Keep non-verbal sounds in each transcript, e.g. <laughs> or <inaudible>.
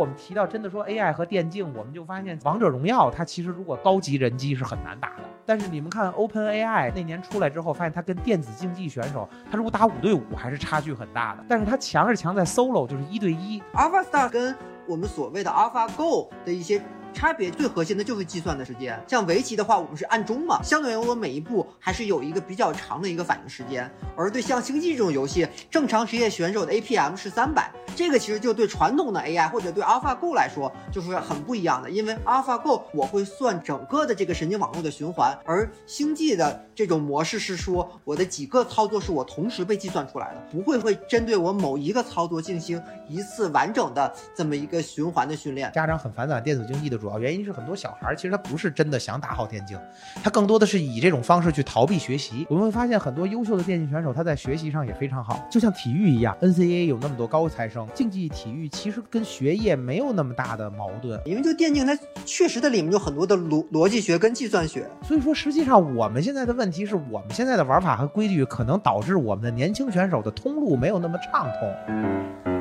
我们提到真的说 AI 和电竞，我们就发现王者荣耀它其实如果高级人机是很难打的。但是你们看 OpenAI 那年出来之后，发现它跟电子竞技选手，它如果打五对五还是差距很大的。但是它强是强在 Solo，就是一对一。AlphaStar 跟我们所谓的 AlphaGo 的一些。差别最核心的就是计算的时间，像围棋的话，我们是按钟嘛，相对于我每一步还是有一个比较长的一个反应时间。而对像星际这种游戏，正常职业选手的 APM 是三百，这个其实就对传统的 AI 或者对 AlphaGo 来说就是很不一样的，因为 AlphaGo 我会算整个的这个神经网络的循环，而星际的这种模式是说我的几个操作是我同时被计算出来的，不会会针对我某一个操作进行一次完整的这么一个循环的训练。家长很反感电子竞技的。主要原因是很多小孩其实他不是真的想打好电竞，他更多的是以这种方式去逃避学习。我们会发现很多优秀的电竞选手他在学习上也非常好，就像体育一样，NCAA 有那么多高材生，竞技体育其实跟学业没有那么大的矛盾，因为就电竞它确实它里面有很多的逻逻辑学跟计算学。所以说实际上我们现在的问题是我们现在的玩法和规矩可能导致我们的年轻选手的通路没有那么畅通。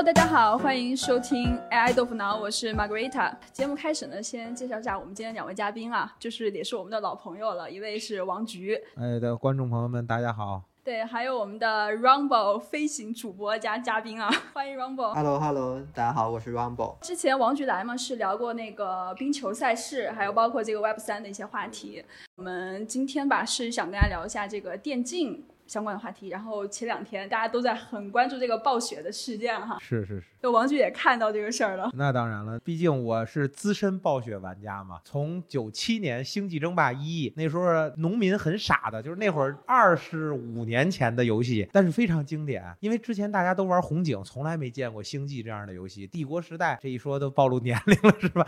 Hello，大家好，欢迎收听 AI 豆腐脑，我是 Margarita。节目开始呢，先介绍一下我们今天两位嘉宾啊，就是也是我们的老朋友了，一位是王菊。哎的观众朋友们，大家好。对，还有我们的 Rumble 飞行主播加嘉宾啊，<laughs> 欢迎 Rumble。Hello，Hello，大家好，我是 Rumble。之前王菊来嘛，是聊过那个冰球赛事，还有包括这个 Web 三的一些话题。我们今天吧，是想跟大家聊一下这个电竞。相关的话题，然后前两天大家都在很关注这个暴雪的事件哈，是是是，就王局也看到这个事儿了。那当然了，毕竟我是资深暴雪玩家嘛。从九七年《星际争霸一》那时候，农民很傻的，就是那会儿二十五年前的游戏，但是非常经典。因为之前大家都玩红警，从来没见过星际这样的游戏。帝国时代这一说都暴露年龄了是吧？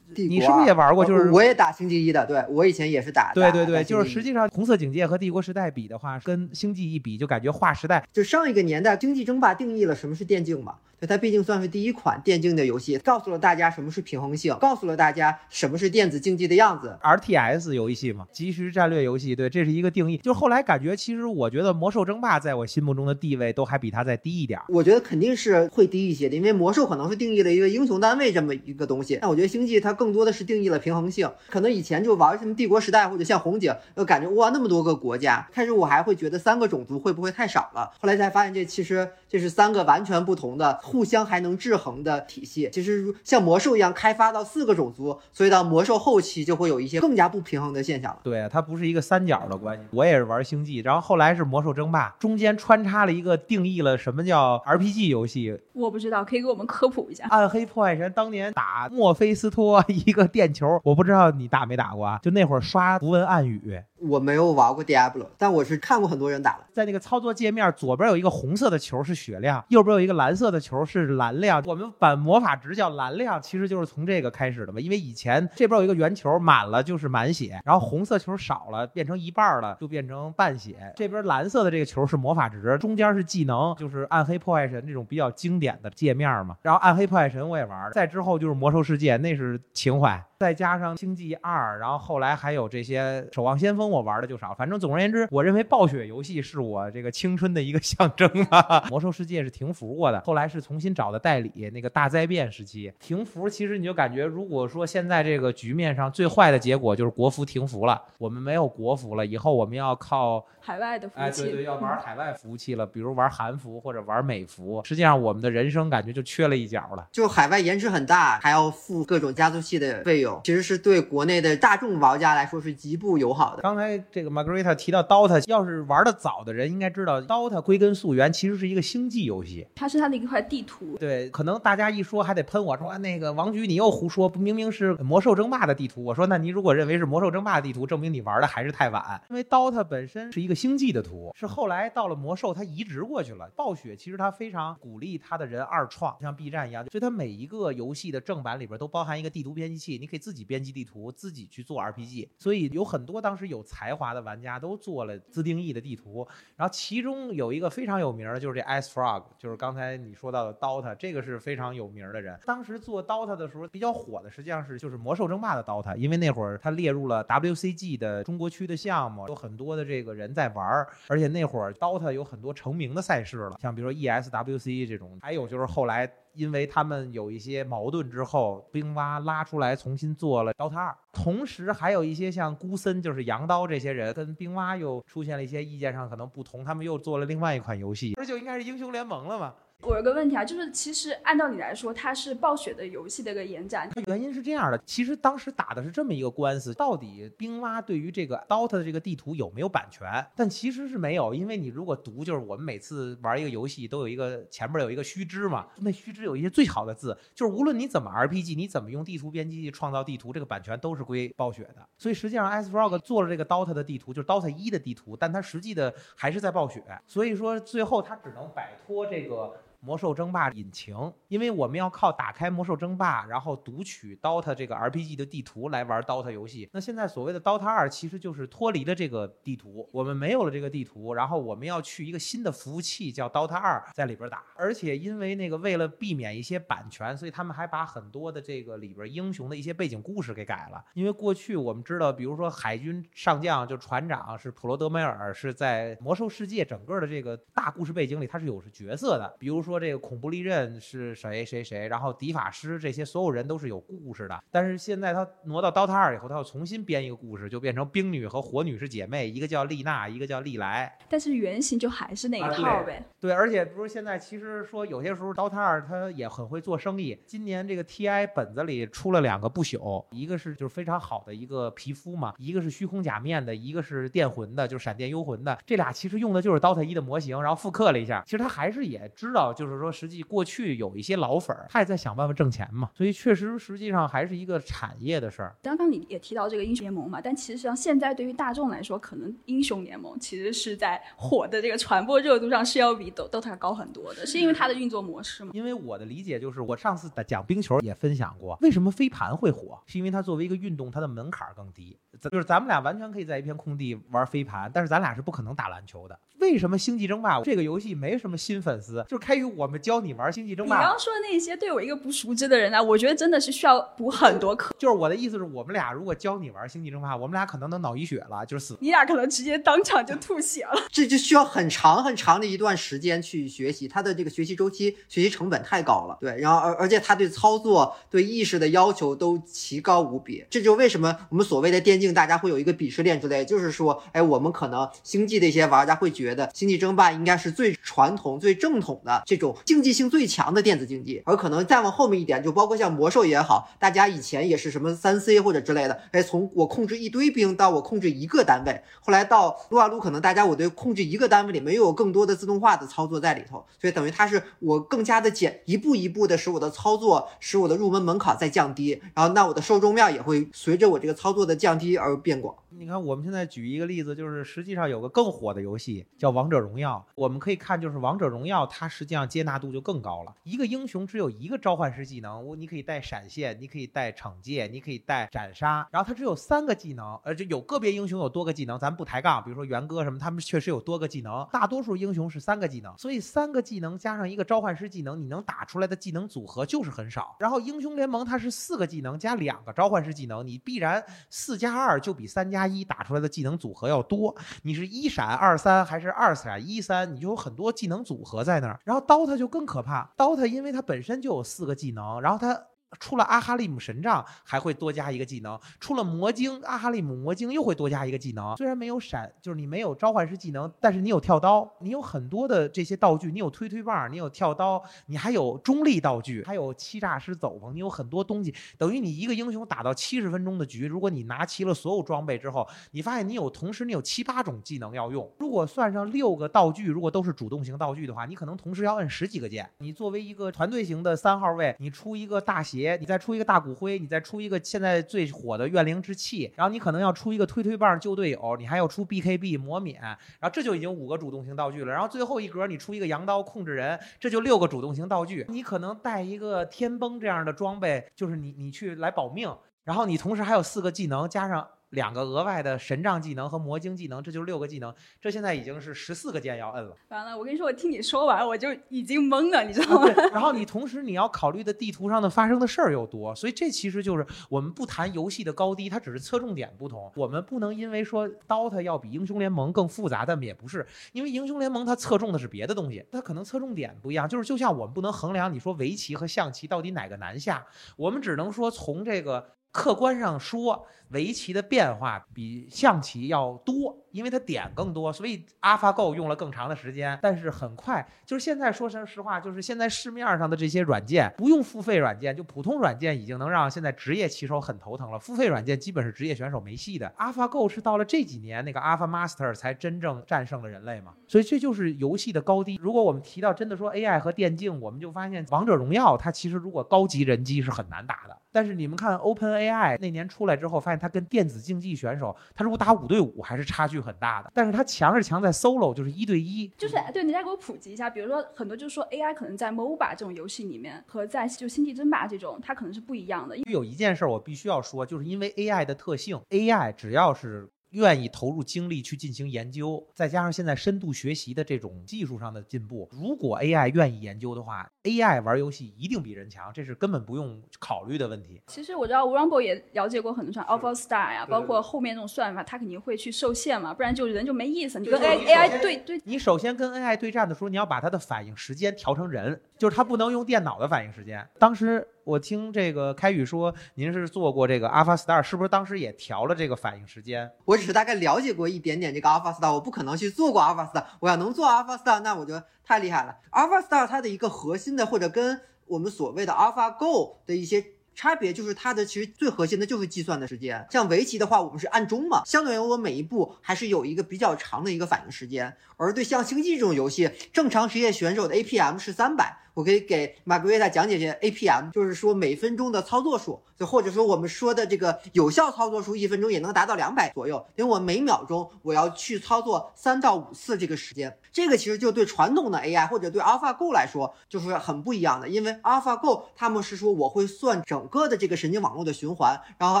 你是不是也玩过？就是我也打星际一的，对我以前也是打。对对对，就是实际上红色警戒和帝国时代比的话，跟星际一比，就感觉划时代。就上一个年代，星际争霸定义了什么是电竞嘛？对，它毕竟算是第一款电竞的游戏，告诉了大家什么是平衡性，告诉了大家什么是电子竞技的样子。R T S 游戏嘛，即时战略游戏，对，这是一个定义。就后来感觉，其实我觉得魔兽争霸在我心目中的地位都还比它再低一点。我觉得肯定是会低一些的，因为魔兽可能是定义了一个英雄单位这么一个东西，但我觉得星际它更多的是定义了平衡性。可能以前就玩什么帝国时代或者像红警，就感觉哇那么多个国家，开始我还会觉得三个种族会不会太少了？后来才发现这其实这是三个完全不同的，互相还能。制衡的体系，其实像魔兽一样开发到四个种族，所以到魔兽后期就会有一些更加不平衡的现象了。对，它不是一个三角的关系。我也是玩星际，然后后来是魔兽争霸，中间穿插了一个定义了什么叫 RPG 游戏。我不知道，可以给我们科普一下。暗黑破坏神当年打墨菲斯托一个电球，我不知道你打没打过啊？就那会儿刷符文暗语。我没有玩过 Diablo，但我是看过很多人打的。在那个操作界面左边有一个红色的球是血量，右边有一个蓝色的球是蓝量。我们把魔法值叫蓝量，其实就是从这个开始的嘛。因为以前这边有一个圆球满了就是满血，然后红色球少了变成一半了就变成半血。这边蓝色的这个球是魔法值，中间是技能，就是暗黑破坏神这种比较经典的界面嘛。然后暗黑破坏神我也玩，再之后就是魔兽世界，那是情怀。再加上星际二，然后后来还有这些守望先锋，我玩的就少。反正总而言之，我认为暴雪游戏是我这个青春的一个 <laughs> 象征啊。魔兽世界是停服过的，后来是重新找的代理。那个大灾变时期停服，其实你就感觉，如果说现在这个局面上最坏的结果就是国服停服了，我们没有国服了，以后我们要靠海外的服务器，哎，对对，要玩海外服务器了，比如玩韩服或者玩美服。实际上，我们的人生感觉就缺了一角了。就海外延迟很大，还要付各种加速器的费用。其实是对国内的大众玩家来说是极不友好的。刚才这个 Margarita 提到 DOTA，要是玩的早的人应该知道，DOTA 归根溯源其实是一个星际游戏，它是它的一块地图。对，可能大家一说还得喷我说那个王局你又胡说，明明是魔兽争霸的地图。我说那你如果认为是魔兽争霸的地图，证明你玩的还是太晚，因为 DOTA 本身是一个星际的图，是后来到了魔兽它移植过去了。暴雪其实它非常鼓励它的人二创，像 B 站一样，所以它每一个游戏的正版里边都包含一个地图编辑器，你可以自己编辑地图。自己去做 RPG，所以有很多当时有才华的玩家都做了自定义的地图。然后其中有一个非常有名的，就是这 Ice Frog，就是刚才你说到的 Dota，这个是非常有名的人。当时做 Dota 的时候比较火的，实际上是就是魔兽争霸的 Dota，因为那会儿它列入了 WCG 的中国区的项目，有很多的这个人在玩儿。而且那会儿 Dota 有很多成名的赛事了，像比如说 ESWC 这种，还有就是后来。因为他们有一些矛盾之后，冰蛙拉出来重新做了刀塔二。同时还有一些像孤森，就是羊刀这些人，跟冰蛙又出现了一些意见上可能不同，他们又做了另外一款游戏，不是就应该是英雄联盟了吗？我有个问题啊，就是其实按道理来说，它是暴雪的游戏的一个延展。它原因是这样的，其实当时打的是这么一个官司，到底冰蛙对于这个 DOTA 的这个地图有没有版权？但其实是没有，因为你如果读，就是我们每次玩一个游戏都有一个前面有一个须知嘛，那须知有一些最好的字，就是无论你怎么 RPG，你怎么用地图编辑器创造地图，这个版权都是归暴雪的。所以实际上 s f r o g 做了这个 DOTA 的地图，就是 DOTA 一的地图，但它实际的还是在暴雪。所以说最后它只能摆脱这个。魔兽争霸引擎，因为我们要靠打开魔兽争霸，然后读取 DOTA 这个 RPG 的地图来玩 DOTA 游戏。那现在所谓的 DOTA 二，其实就是脱离了这个地图，我们没有了这个地图，然后我们要去一个新的服务器叫 DOTA 二，在里边打。而且因为那个为了避免一些版权，所以他们还把很多的这个里边英雄的一些背景故事给改了。因为过去我们知道，比如说海军上将就船长是普罗德梅尔，是在魔兽世界整个的这个大故事背景里，他是有角色的，比如说。这个恐怖利刃是谁谁谁，然后敌法师这些所有人都是有故事的。但是现在他挪到 DOTA 二以后，他要重新编一个故事，就变成冰女和火女是姐妹，一个叫丽娜，一个叫丽莱。但是原型就还是那一套呗。对，而且不是现在其实说有些时候 DOTA 二他也很会做生意。今年这个 TI 本子里出了两个不朽，一个是就是非常好的一个皮肤嘛，一个是虚空假面的，一个是电魂的，就是闪电幽魂的。这俩其实用的就是 DOTA 一的模型，然后复刻了一下。其实他还是也知道。就是说，实际过去有一些老粉儿，他也在想办法挣钱嘛，所以确实实际上还是一个产业的事儿。刚刚你也提到这个英雄联盟嘛，但其实上现在对于大众来说，可能英雄联盟其实是在火的这个传播热度上是要比 DOTA 高很多的，是因为它的运作模式吗？因为我的理解就是，我上次讲冰球也分享过，为什么飞盘会火，是因为它作为一个运动，它的门槛更低。就是咱们俩完全可以在一片空地玩飞盘，但是咱俩是不可能打篮球的。为什么星际争霸这个游戏没什么新粉丝？就是开于我们教你玩星际争霸。你刚刚说的那些，对我一个不熟知的人啊，我觉得真的是需要补很多课。就是我的意思是我们俩如果教你玩星际争霸，我们俩可能能脑溢血了，就是死。你俩可能直接当场就吐血了。<laughs> 这就需要很长很长的一段时间去学习，它的这个学习周期、学习成本太高了。对，然后而而且它对操作、对意识的要求都奇高无比。这就为什么我们所谓的电竞，大家会有一个鄙视链之类，就是说，哎，我们可能星际的一些玩家会觉觉得星际争霸应该是最传统、最正统的这种竞技性最强的电子竞技，而可能再往后面一点，就包括像魔兽也好，大家以前也是什么三 C 或者之类的，哎，从我控制一堆兵到我控制一个单位，后来到撸啊撸，可能大家我对控制一个单位里没有更多的自动化的操作在里头，所以等于它是我更加的简，一步一步的使我的操作，使我的入门门槛在降低，然后那我的受众面也会随着我这个操作的降低而变广。你看，我们现在举一个例子，就是实际上有个更火的游戏叫《王者荣耀》。我们可以看，就是《王者荣耀》它实际上接纳度就更高了。一个英雄只有一个召唤师技能，你可以带闪现，你可以带惩戒，你可以带斩杀。然后它只有三个技能，呃，就有个别英雄有多个技能，咱不抬杠。比如说元歌什么，他们确实有多个技能。大多数英雄是三个技能，所以三个技能加上一个召唤师技能，你能打出来的技能组合就是很少。然后英雄联盟它是四个技能加两个召唤师技能，你必然四加二就比三加。加一打出来的技能组合要多，你是一闪二三还是二闪一三，你就有很多技能组合在那儿。然后刀塔就更可怕刀塔因为它本身就有四个技能，然后它。出了阿哈利姆神杖还会多加一个技能，出了魔晶阿哈利姆魔晶又会多加一个技能。虽然没有闪，就是你没有召唤师技能，但是你有跳刀，你有很多的这些道具，你有推推棒，你有跳刀，你还有中立道具，还有欺诈师走风，你有很多东西，等于你一个英雄打到七十分钟的局，如果你拿齐了所有装备之后，你发现你有同时你有七八种技能要用。如果算上六个道具，如果都是主动型道具的话，你可能同时要摁十几个键。你作为一个团队型的三号位，你出一个大鞋。你再出一个大骨灰，你再出一个现在最火的怨灵之气，然后你可能要出一个推推棒救队友，你还要出 BKB 魔免，然后这就已经五个主动型道具了。然后最后一格你出一个羊刀控制人，这就六个主动型道具。你可能带一个天崩这样的装备，就是你你去来保命。然后你同时还有四个技能，加上两个额外的神杖技能和魔晶技能，这就是六个技能。这现在已经是十四个键要摁了。完了，我跟你说，我听你说完，我就已经懵了，你知道吗？对，<laughs> 然后你同时你要考虑的地图上的发生的事儿又多，所以这其实就是我们不谈游戏的高低，它只是侧重点不同。我们不能因为说 DOTA 要比英雄联盟更复杂，但也不是，因为英雄联盟它侧重的是别的东西，它可能侧重点不一样。就是就像我们不能衡量你说围棋和象棋到底哪个难下，我们只能说从这个。客观上说，围棋的变化比象棋要多，因为它点更多，所以 AlphaGo 用了更长的时间。但是很快，就是现在说实话，就是现在市面上的这些软件，不用付费软件，就普通软件已经能让现在职业棋手很头疼了。付费软件基本是职业选手没戏的。AlphaGo 是到了这几年，那个 Alpha Master 才真正战胜了人类嘛。所以这就是游戏的高低。如果我们提到真的说 AI 和电竞，我们就发现王者荣耀它其实如果高级人机是很难打的。但是你们看 OpenAI 那年出来之后，发现它跟电子竞技选手，他如果打五对五还是差距很大的。但是他强是强在 Solo，就是一对一。就是对，你再给我普及一下，比如说很多就是说 AI 可能在 MOBA 这种游戏里面和在就星际争霸这种，它可能是不一样的。有一件事我必须要说，就是因为 AI 的特性，AI 只要是。愿意投入精力去进行研究，再加上现在深度学习的这种技术上的进步，如果 AI 愿意研究的话，AI 玩游戏一定比人强，这是根本不用考虑的问题。其实我知道 Rumble 也了解过很多像 AlphaStar 呀，包括后面这种算法，它肯定会去受限嘛，不然就人就没意思。你跟 AI AI 对对，你首先跟 AI 对战的时候，你要把它的反应时间调成人，就是它不能用电脑的反应时间。当时。我听这个开宇说，您是做过这个 Alpha Star，是不是当时也调了这个反应时间？我只是大概了解过一点点这个 Alpha Star，我不可能去做过 Alpha Star。我要能做 Alpha Star，那我就太厉害了。Alpha Star 它的一个核心的，或者跟我们所谓的 Alpha Go 的一些差别，就是它的其实最核心的就是计算的时间。像围棋的话，我们是按钟嘛，相对于我每一步还是有一个比较长的一个反应时间。而对像星际这种游戏，正常职业选手的 APM 是三百。我可以给马格维塔讲解一下 APM，就是说每分钟的操作数，就或者说我们说的这个有效操作数，一分钟也能达到两百左右。因为我每秒钟我要去操作三到五次这个时间，这个其实就对传统的 AI 或者对 AlphaGo 来说就是很不一样的。因为 AlphaGo 他们是说我会算整个的这个神经网络的循环，然后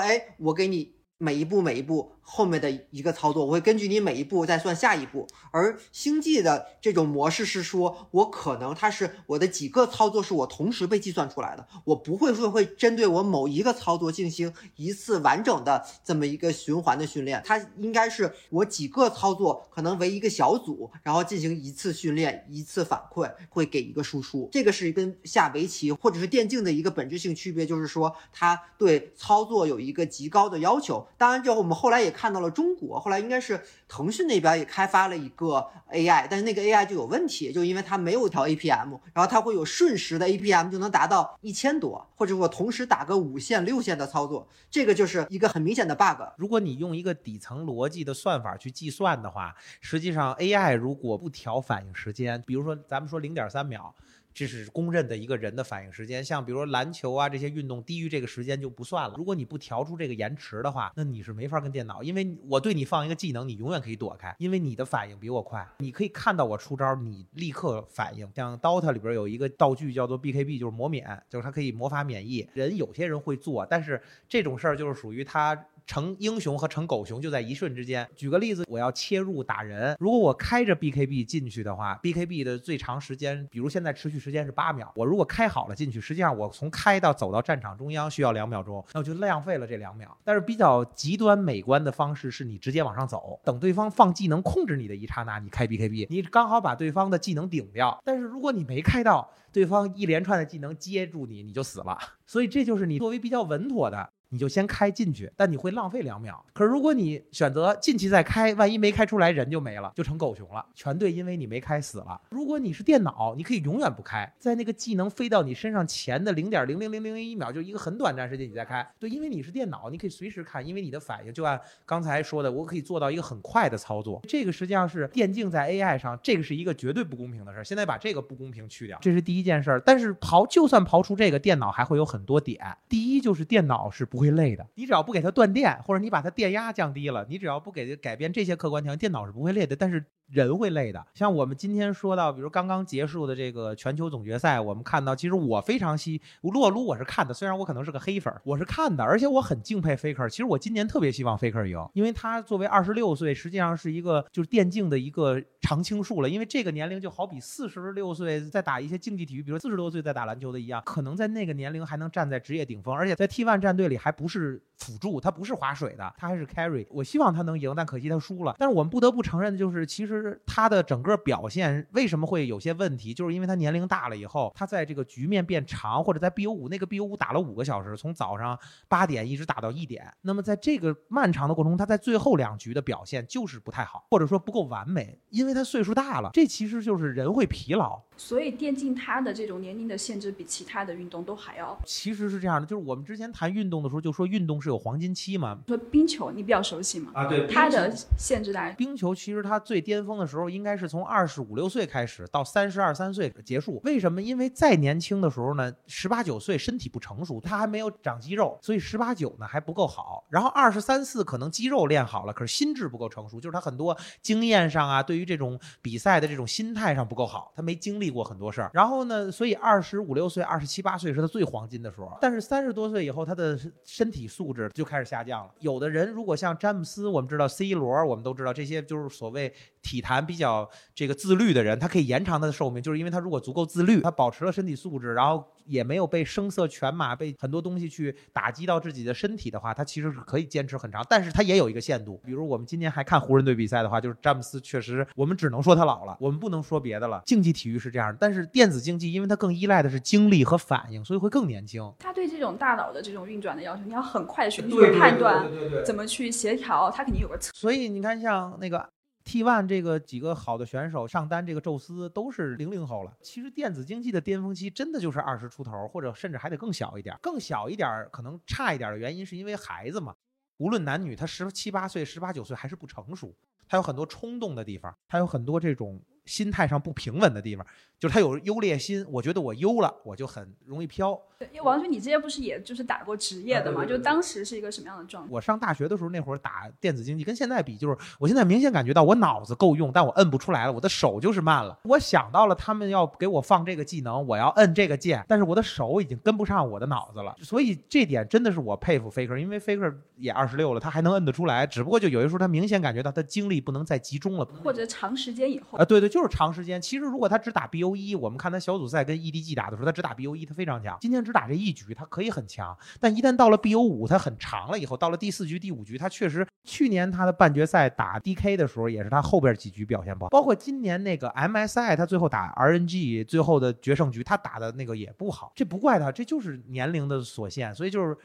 哎，我给你每一步每一步。后面的一个操作，我会根据你每一步再算下一步。而星际的这种模式是说，我可能它是我的几个操作是我同时被计算出来的，我不会说会针对我某一个操作进行一次完整的这么一个循环的训练。它应该是我几个操作可能为一个小组，然后进行一次训练，一次反馈，会给一个输出。这个是跟下围棋或者是电竞的一个本质性区别，就是说它对操作有一个极高的要求。当然，之后我们后来也。看到了中国，后来应该是腾讯那边也开发了一个 AI，但是那个 AI 就有问题，就因为它没有调 APM，然后它会有瞬时的 APM 就能达到一千多，或者我同时打个五线六线的操作，这个就是一个很明显的 bug。如果你用一个底层逻辑的算法去计算的话，实际上 AI 如果不调反应时间，比如说咱们说零点三秒。这是公认的一个人的反应时间，像比如说篮球啊这些运动，低于这个时间就不算了。如果你不调出这个延迟的话，那你是没法跟电脑，因为我对你放一个技能，你永远可以躲开，因为你的反应比我快，你可以看到我出招，你立刻反应。像 DOTA 里边有一个道具叫做 BKB，就是魔免，就是它可以魔法免疫。人有些人会做，但是这种事儿就是属于他。成英雄和成狗熊就在一瞬之间。举个例子，我要切入打人，如果我开着 BKB 进去的话，BKB 的最长时间，比如现在持续时间是八秒，我如果开好了进去，实际上我从开到走到战场中央需要两秒钟，那我就浪费了这两秒。但是比较极端美观的方式是你直接往上走，等对方放技能控制你的一刹那，你开 BKB，你刚好把对方的技能顶掉。但是如果你没开到，对方一连串的技能接住你，你就死了。所以这就是你作为比较稳妥的。你就先开进去，但你会浪费两秒。可是如果你选择进去再开，万一没开出来，人就没了，就成狗熊了。全队因为你没开死了。如果你是电脑，你可以永远不开，在那个技能飞到你身上前的零点零零零零一秒，就一个很短暂时间你再开。对，因为你是电脑，你可以随时看，因为你的反应就按刚才说的，我可以做到一个很快的操作。这个实际上是电竞在 AI 上，这个是一个绝对不公平的事儿。现在把这个不公平去掉，这是第一件事儿。但是刨就算刨出这个，电脑还会有很多点。第一就是电脑是不。不会累的，你只要不给它断电，或者你把它电压降低了，你只要不给它改变这些客观条件，电脑是不会累的。但是人会累的。像我们今天说到，比如刚刚结束的这个全球总决赛，我们看到，其实我非常希洛卢我是看的，虽然我可能是个黑粉，我是看的，而且我很敬佩 Faker。其实我今年特别希望 Faker 赢，因为他作为二十六岁，实际上是一个就是电竞的一个常青树了。因为这个年龄就好比四十六岁在打一些竞技体育，比如四十多岁在打篮球的一样，可能在那个年龄还能站在职业顶峰，而且在 T1 战队里还不是辅助，他不是划水的，他还是 carry。我希望他能赢，但可惜他输了。但是我们不得不承认的就是，其实他的整个表现为什么会有些问题，就是因为他年龄大了以后，他在这个局面变长，或者在 BO 五那个 BO 五打了五个小时，从早上八点一直打到一点。那么在这个漫长的过程中，他在最后两局的表现就是不太好，或者说不够完美，因为他岁数大了。这其实就是人会疲劳。所以电竞它的这种年龄的限制比其他的运动都还要。其实是这样的，就是我们之前谈运动的时候就说运动是有黄金期嘛。说冰球你比较熟悉嘛？啊，对，它的限制大概。冰球其实它最巅峰的时候应该是从二十五六岁开始到三十二三岁结束。为什么？因为再年轻的时候呢，十八九岁身体不成熟，他还没有长肌肉，所以十八九呢还不够好。然后二十三四可能肌肉练好了，可是心智不够成熟，就是他很多经验上啊，对于这种比赛的这种心态上不够好，他没经历过很多事儿。然后呢，所以二十五六岁、二十七八岁是他最黄金的时候。但是三十多岁以后，他的身体素质就开始下降了。有的人如果像詹姆斯，我们知道 C 罗，我们都知道这些就是所谓体坛比较这个自律的人，他可以延长他的寿命，就是因为他如果足够自律，他保持了身体素质，然后也没有被声色犬马、被很多东西去打击到自己的身体的话，他其实是可以坚持很长。但是他也有一个限度，比如我们今年还看湖人队比赛的话，就是詹姆斯确实，我们只能说他老了，我们不能说别的了。竞技体育是这样，但是电子竞技因为它更依赖的是精力和反应，所以会更年轻。他对这种大脑的这种运转的要求，你要很快的去去判断，怎么去协调，他肯定有个策。所以你看，像那个 T one 这个几个好的选手上单，这个宙斯都是零零后了。其实电子竞技的巅峰期真的就是二十出头，或者甚至还得更小一点。更小一点可能差一点的原因是因为孩子嘛，无论男女，他十七八岁、十八九岁还是不成熟，他有很多冲动的地方，他有很多这种。心态上不平稳的地方，就是他有优劣心。我觉得我优了，我就很容易飘。对，王军，你之前不是也就是打过职业的嘛？就当时是一个什么样的状态？我上大学的时候，那会儿打电子竞技，跟现在比，就是我现在明显感觉到我脑子够用，但我摁不出来了，我的手就是慢了。我想到了他们要给我放这个技能，我要摁这个键，但是我的手已经跟不上我的脑子了。所以这点真的是我佩服 Faker，因为 Faker 也二十六了，他还能摁得出来。只不过就有些时候他明显感觉到他精力不能再集中了，或者长时间以后啊，对对，就就是长时间。其实如果他只打 BO 一，我们看他小组赛跟 EDG 打的时候，他只打 BO 一，他非常强。今天只打这一局，他可以很强。但一旦到了 BO 五，他很长了以后，到了第四局、第五局，他确实去年他的半决赛打 DK 的时候，也是他后边几局表现不好。包括今年那个 MSI，他最后打 RNG 最后的决胜局，他打的那个也不好。这不怪他，这就是年龄的所限。所以就是。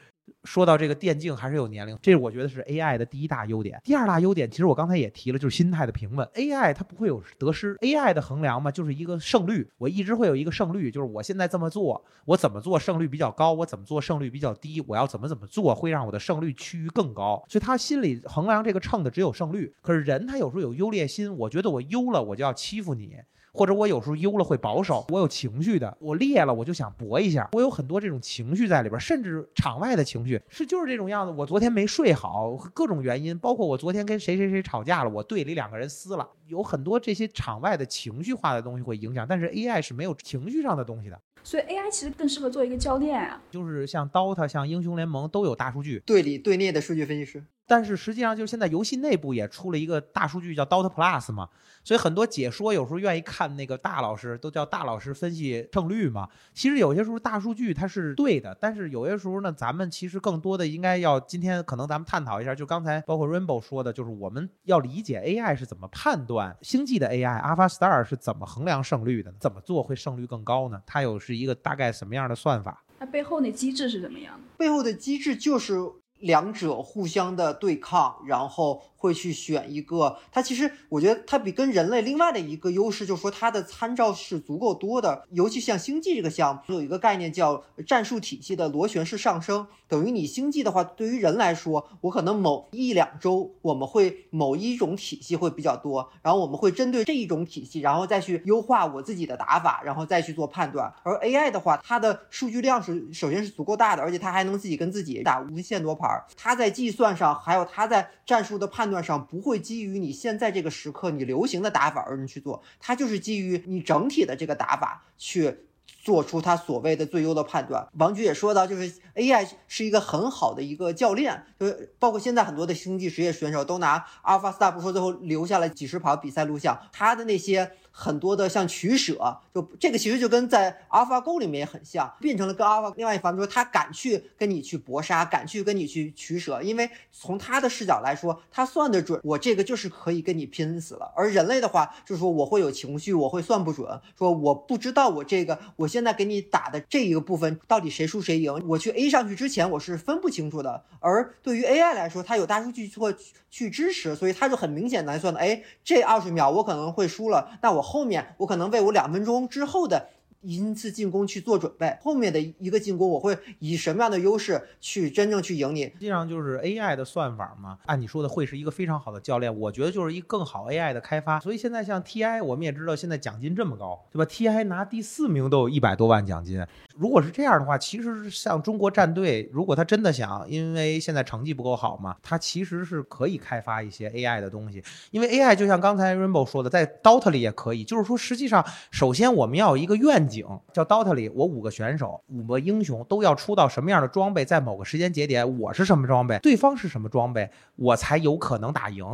说到这个电竞还是有年龄，这我觉得是 AI 的第一大优点。第二大优点，其实我刚才也提了，就是心态的平稳。AI 它不会有得失，AI 的衡量嘛，就是一个胜率。我一直会有一个胜率，就是我现在这么做，我怎么做胜率比较高，我怎么做胜率比较低，我要怎么怎么做会让我的胜率趋于更高。所以他心里衡量这个秤的只有胜率。可是人他有时候有优劣心，我觉得我优了我就要欺负你。或者我有时候优了会保守，我有情绪的，我裂了我就想搏一下，我有很多这种情绪在里边，甚至场外的情绪是就是这种样子。我昨天没睡好，各种原因，包括我昨天跟谁谁谁吵架了，我队里两个人撕了，有很多这些场外的情绪化的东西会影响。但是 AI 是没有情绪上的东西的，所以 AI 其实更适合做一个教练啊，就是像 DOTA、像英雄联盟都有大数据，队里队内的数据分析师。但是实际上，就是现在游戏内部也出了一个大数据，叫 Dota Plus 嘛，所以很多解说有时候愿意看那个大老师，都叫大老师分析胜率嘛。其实有些时候大数据它是对的，但是有些时候呢，咱们其实更多的应该要今天可能咱们探讨一下，就刚才包括 Rainbow 说的，就是我们要理解 AI 是怎么判断星际的 AI Alpha Star 是怎么衡量胜率的，怎么做会胜率更高呢？它有是一个大概什么样的算法？它背后那机制是怎么样的？背后的机制就是两者互相的对抗，然后。会去选一个，它其实我觉得它比跟人类另外的一个优势，就是说它的参照是足够多的。尤其像星际这个项目，有一个概念叫战术体系的螺旋式上升，等于你星际的话，对于人来说，我可能某一两周我们会某一种体系会比较多，然后我们会针对这一种体系，然后再去优化我自己的打法，然后再去做判断。而 AI 的话，它的数据量是首先是足够大的，而且它还能自己跟自己打无限多盘，儿，它在计算上，还有它在战术的判断上，不会基于你现在这个时刻你流行的打法而你去做，它就是基于你整体的这个打法去。做出他所谓的最优的判断。王局也说到，就是 AI 是一个很好的一个教练，就是包括现在很多的星际职业选手都拿 AlphaStar 不说，最后留下了几十跑比赛录像，他的那些。很多的像取舍，就这个其实就跟在 AlphaGo 里面也很像，变成了跟 Alpha 另外一方说他敢去跟你去搏杀，敢去跟你去取舍，因为从他的视角来说，他算得准，我这个就是可以跟你拼死了。而人类的话，就是说我会有情绪，我会算不准，说我不知道我这个我现在给你打的这一个部分到底谁输谁赢，我去 A 上去之前我是分不清楚的。而对于 AI 来说，它有大数据做去支持，所以它就很明显来算的，哎，这二十秒我可能会输了，那我。后面我可能为我两分钟之后的。一次进攻去做准备，后面的一个进攻我会以什么样的优势去真正去赢你？实际上就是 AI 的算法嘛。按你说的，会是一个非常好的教练。我觉得就是一个更好 AI 的开发。所以现在像 TI，我们也知道现在奖金这么高，对吧？TI 拿第四名都有一百多万奖金。如果是这样的话，其实像中国战队，如果他真的想，因为现在成绩不够好嘛，他其实是可以开发一些 AI 的东西。因为 AI 就像刚才 Rainbow 说的，在 Dota 里也可以。就是说，实际上首先我们要有一个愿景。景叫 Dota 里，我五个选手、五个英雄都要出到什么样的装备，在某个时间节点，我是什么装备，对方是什么装备，我才有可能打赢。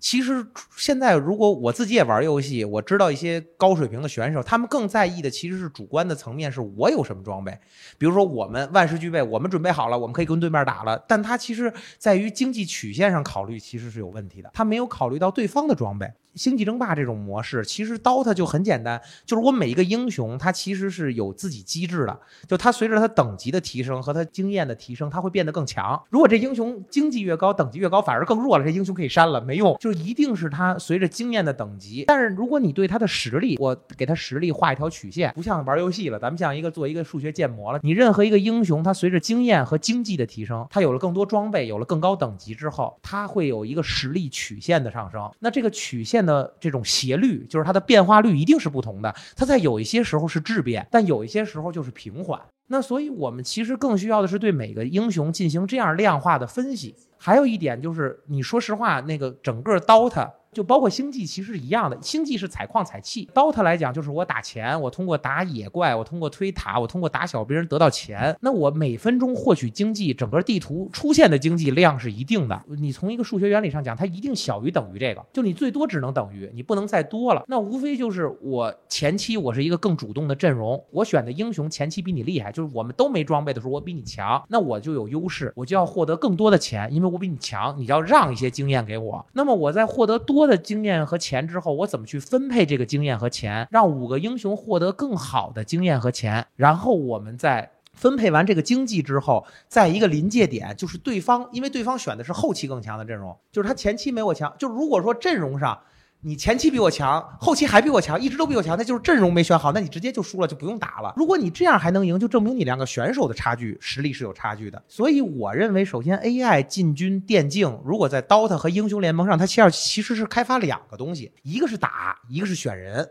其实现在，如果我自己也玩游戏，我知道一些高水平的选手，他们更在意的其实是主观的层面，是我有什么装备。比如说，我们万事俱备，我们准备好了，我们可以跟对面打了。但他其实在于经济曲线上考虑，其实是有问题的。他没有考虑到对方的装备。星际争霸这种模式，其实 DOTA 就很简单，就是我每一个英雄，他其实是有自己机制的，就他随着他等级的提升和他经验的提升，他会变得更强。如果这英雄经济越高，等级越高，反而更弱了，这英雄可以删了，没用。就一定是他随着经验的等级。但是如果你对他的实力，我给他实力画一条曲线，不像玩游戏了，咱们像一个做一个数学建模了。你任何一个英雄，他随着经验和经济的提升，他有了更多装备，有了更高等级之后，他会有一个实力曲线的上升。那这个曲线。的这种斜率，就是它的变化率一定是不同的。它在有一些时候是质变，但有一些时候就是平缓。那所以我们其实更需要的是对每个英雄进行这样量化的分析。还有一点就是，你说实话，那个整个 DOTA。就包括星际其实是一样的，星际是采矿采气，DOTA 来讲就是我打钱，我通过打野怪，我通过推塔，我通过打小兵得到钱。那我每分钟获取经济，整个地图出现的经济量是一定的。你从一个数学原理上讲，它一定小于等于这个，就你最多只能等于，你不能再多了。那无非就是我前期我是一个更主动的阵容，我选的英雄前期比你厉害，就是我们都没装备的时候我比你强，那我就有优势，我就要获得更多的钱，因为我比你强，你要让一些经验给我。那么我在获得多。的经验和钱之后，我怎么去分配这个经验和钱，让五个英雄获得更好的经验和钱？然后我们在分配完这个经济之后，在一个临界点，就是对方，因为对方选的是后期更强的阵容，就是他前期没我强。就如果说阵容上。你前期比我强，后期还比我强，一直都比我强，那就是阵容没选好，那你直接就输了，就不用打了。如果你这样还能赢，就证明你两个选手的差距实力是有差距的。所以我认为，首先 AI 进军电竞，如果在 DOTA 和英雄联盟上，它其实其实是开发两个东西，一个是打，一个是选人，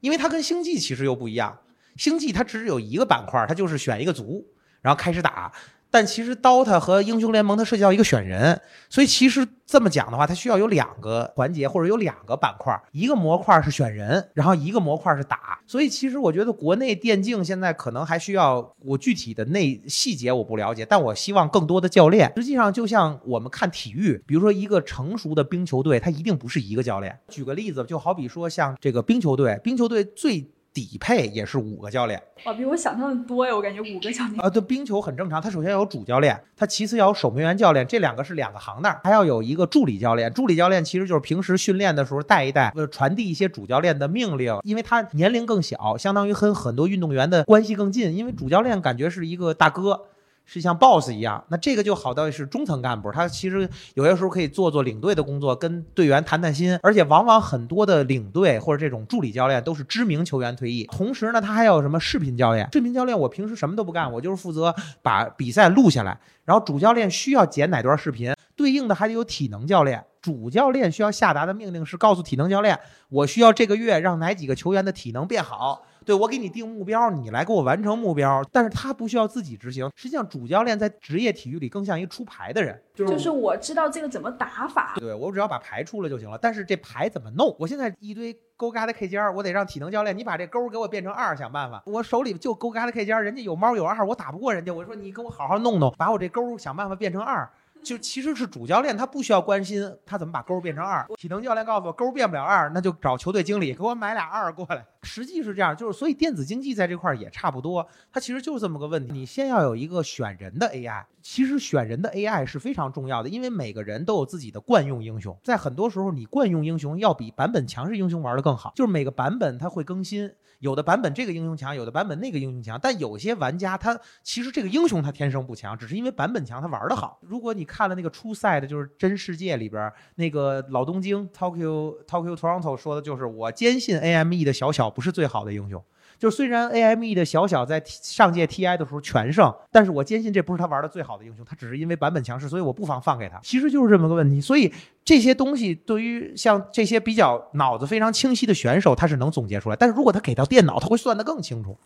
因为它跟星际其实又不一样。星际它只有一个板块，它就是选一个族，然后开始打。但其实 DOTA 和英雄联盟它涉及到一个选人，所以其实这么讲的话，它需要有两个环节或者有两个板块，一个模块是选人，然后一个模块是打。所以其实我觉得国内电竞现在可能还需要我具体的内细节我不了解，但我希望更多的教练。实际上就像我们看体育，比如说一个成熟的冰球队，它一定不是一个教练。举个例子，就好比说像这个冰球队，冰球队最。底配也是五个教练，哇，比我想象的多呀！我感觉五个教练啊，对，冰球很正常。他首先要有主教练，他其次要有守门员教练，这两个是两个行当，还要有一个助理教练。助理教练其实就是平时训练的时候带一带，呃，传递一些主教练的命令，因为他年龄更小，相当于和很多运动员的关系更近。因为主教练感觉是一个大哥。是像 boss 一样，那这个就好到是中层干部，他其实有些时候可以做做领队的工作，跟队员谈谈心，而且往往很多的领队或者这种助理教练都是知名球员退役，同时呢，他还有什么视频教练？视频教练我平时什么都不干，我就是负责把比赛录下来，然后主教练需要剪哪段视频，对应的还得有体能教练，主教练需要下达的命令是告诉体能教练，我需要这个月让哪几个球员的体能变好。对我给你定目标，你来给我完成目标，但是他不需要自己执行。实际上，主教练在职业体育里更像一个出牌的人，就是我知道这个怎么打法。对我只要把牌出了就行了。但是这牌怎么弄？我现在一堆勾嘎的 K 尖儿，我得让体能教练你把这勾给我变成二，想办法。我手里就勾嘎的 K 尖儿，人家有猫有二，我打不过人家。我说你给我好好弄弄，把我这勾想办法变成二。就其实是主教练，他不需要关心他怎么把勾变成二。体能教练告诉我勾变不了二，那就找球队经理给我买俩二过来。实际是这样，就是所以电子竞技在这块儿也差不多，它其实就是这么个问题。你先要有一个选人的 AI，其实选人的 AI 是非常重要的，因为每个人都有自己的惯用英雄，在很多时候你惯用英雄要比版本强势英雄玩的更好，就是每个版本它会更新。有的版本这个英雄强，有的版本那个英雄强，但有些玩家他其实这个英雄他天生不强，只是因为版本强他玩的好。如果你看了那个初赛的，就是真世界里边那个老东京 Tokyo Tokyo Toronto 说的就是我坚信 AME 的小小不是最好的英雄。就虽然 AME 的小小在上届 TI 的时候全胜，但是我坚信这不是他玩的最好的英雄，他只是因为版本强势，所以我不妨放给他。其实就是这么个问题，所以这些东西对于像这些比较脑子非常清晰的选手，他是能总结出来。但是如果他给到电脑，他会算得更清楚。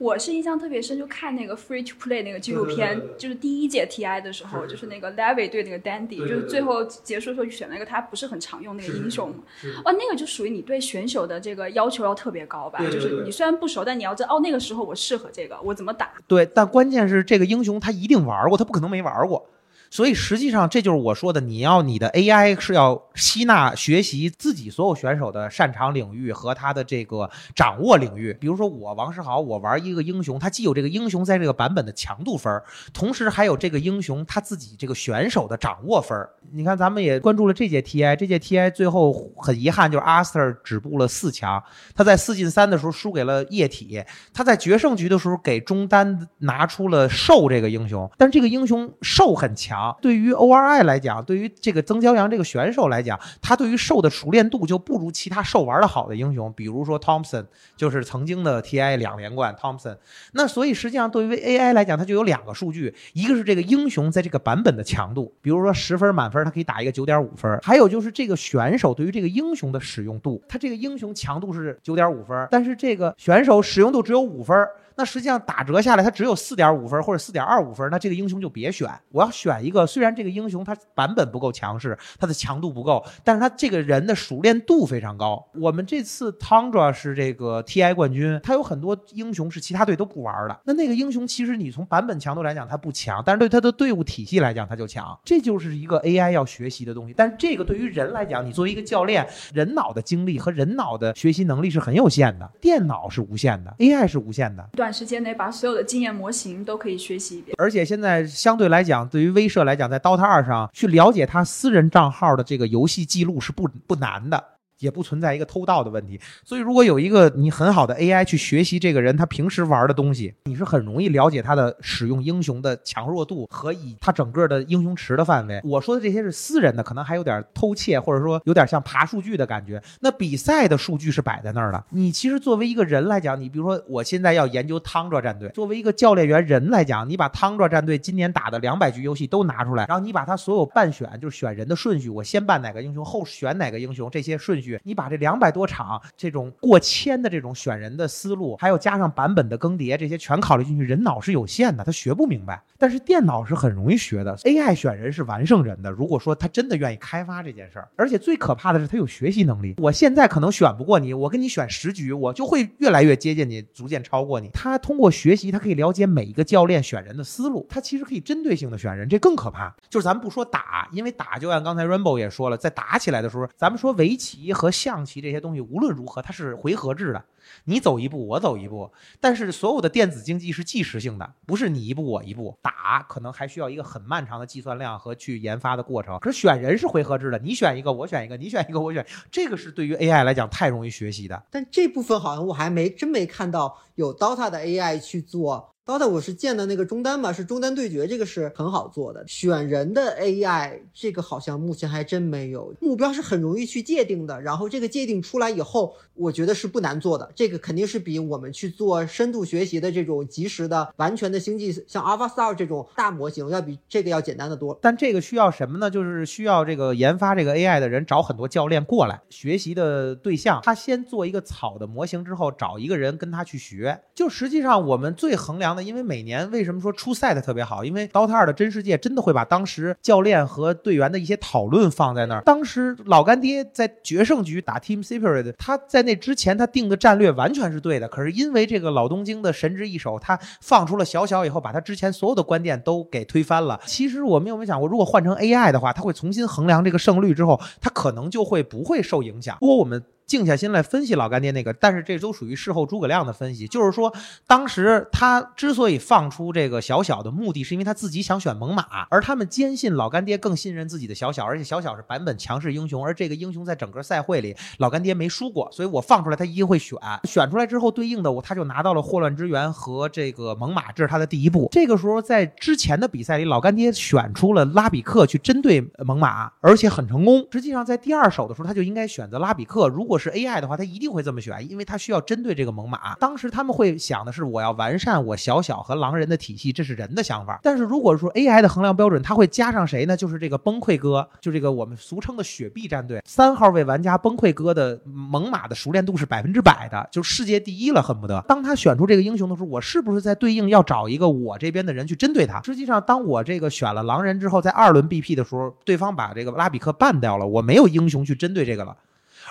我是印象特别深，就看那个 Free to Play 那个纪录片，就是第一届 TI 的时候，就是那个 Levy 对那个 Dandy，就是最后结束的时候选了一个他不是很常用那个英雄嘛。哦，那个就属于你对选手的这个要求要特别高吧？就是你虽然不熟，但你要知道哦，那个时候我适合这个，我怎么打？对，但关键是这个英雄他一定玩过，他不可能没玩过。所以实际上，这就是我说的，你要你的 AI 是要吸纳学习自己所有选手的擅长领域和他的这个掌握领域。比如说我王世豪，我玩一个英雄，他既有这个英雄在这个版本的强度分，同时还有这个英雄他自己这个选手的掌握分。你看，咱们也关注了这届 TI，这届 TI 最后很遗憾，就是 Aster 止步了四强。他在四进三的时候输给了液体，他在决胜局的时候给中单拿出了兽这个英雄，但是这个英雄兽很强。对于 ORI 来讲，对于这个曾骄阳这个选手来讲，他对于兽的熟练度就不如其他兽玩的好的英雄，比如说 Thompson，就是曾经的 TI 两连冠 Thompson。那所以实际上对于 AI 来讲，它就有两个数据，一个是这个英雄在这个版本的强度，比如说十分满分，它可以打一个九点五分；还有就是这个选手对于这个英雄的使用度，它这个英雄强度是九点五分，但是这个选手使用度只有五分。那实际上打折下来，它只有四点五分或者四点二五分，那这个英雄就别选。我要选一个，虽然这个英雄它版本不够强势，它的强度不够，但是它这个人的熟练度非常高。我们这次 Tundra 是这个 TI 冠军，他有很多英雄是其他队都不玩的。那那个英雄其实你从版本强度来讲它不强，但是对他的队伍体系来讲它就强。这就是一个 AI 要学习的东西。但是这个对于人来讲，你作为一个教练，人脑的精力和人脑的学习能力是很有限的，电脑是无限的，AI 是无限的。短时间内把所有的经验模型都可以学习一遍，而且现在相对来讲，对于威慑来讲，在 DOTA 二上去了解他私人账号的这个游戏记录是不不难的。也不存在一个偷盗的问题，所以如果有一个你很好的 AI 去学习这个人他平时玩的东西，你是很容易了解他的使用英雄的强弱度和以他整个的英雄池的范围。我说的这些是私人的，可能还有点偷窃，或者说有点像爬数据的感觉。那比赛的数据是摆在那儿的，你其实作为一个人来讲，你比如说我现在要研究汤卓战队，作为一个教练员人来讲，你把汤卓战队今年打的两百局游戏都拿出来，然后你把他所有半选就是选人的顺序，我先办哪个英雄，后选哪个英雄，这些顺序。你把这两百多场这种过千的这种选人的思路，还有加上版本的更迭，这些全考虑进去，人脑是有限的，他学不明白。但是电脑是很容易学的，AI 选人是完胜人的。如果说他真的愿意开发这件事儿，而且最可怕的是他有学习能力。我现在可能选不过你，我跟你选十局，我就会越来越接近你，逐渐超过你。他通过学习，他可以了解每一个教练选人的思路，他其实可以针对性的选人，这更可怕。就是咱们不说打，因为打就按刚才 Rainbow 也说了，在打起来的时候，咱们说围棋和象棋这些东西，无论如何它是回合制的，你走一步我走一步。但是所有的电子竞技是即时性的，不是你一步我一步。打可能还需要一个很漫长的计算量和去研发的过程。可是选人是回合制的，你选一个我选一个，你选一个我选，这个是对于 AI 来讲太容易学习的。但这部分好像我还没真没看到有 DOTA 的 AI 去做。DOTA 我是建的那个中单嘛，是中单对决，这个是很好做的。选人的 AI 这个好像目前还真没有，目标是很容易去界定的，然后这个界定出来以后，我觉得是不难做的。这个肯定是比我们去做深度学习的这种及时的、完全的星际，像 AlphaStar 这种大模型，要比这个要简单的多。但这个需要什么呢？就是需要这个研发这个 AI 的人找很多教练过来学习的对象，他先做一个草的模型之后，找一个人跟他去学。就实际上我们最衡量的，因为每年为什么说出赛的特别好？因为 DOTA 二的真世界真的会把当时教练和队员的一些讨论放在那儿。当时老干爹在决胜局打 Team Spirit，他在那之前他定的战略完全是对的，可是因为这个老东京的神之一手，他放出了小小以后，把他之前所有的观点都给推翻了。其实我们有没有想过，如果换成 AI 的话，他会重新衡量这个胜率之后，他可能就会不会受影响。如果我们静下心来分析老干爹那个，但是这都属于事后诸葛亮的分析，就是说当时他之所以放出这个小小的目的，是因为他自己想选猛犸，而他们坚信老干爹更信任自己的小小，而且小小是版本强势英雄，而这个英雄在整个赛会里老干爹没输过，所以我放出来他一定会选，选出来之后对应的我他就拿到了霍乱之源和这个猛犸，这是他的第一步。这个时候在之前的比赛里，老干爹选出了拉比克去针对猛犸，而且很成功。实际上在第二手的时候，他就应该选择拉比克，如果是 AI 的话，他一定会这么选，因为他需要针对这个猛犸。当时他们会想的是，我要完善我小小和狼人的体系，这是人的想法。但是如果说 AI 的衡量标准，他会加上谁呢？就是这个崩溃哥，就这个我们俗称的雪碧战队三号位玩家崩溃哥的猛犸的熟练度是百分之百的，就世界第一了，恨不得。当他选出这个英雄的时候，我是不是在对应要找一个我这边的人去针对他？实际上，当我这个选了狼人之后，在二轮 BP 的时候，对方把这个拉比克办掉了，我没有英雄去针对这个了。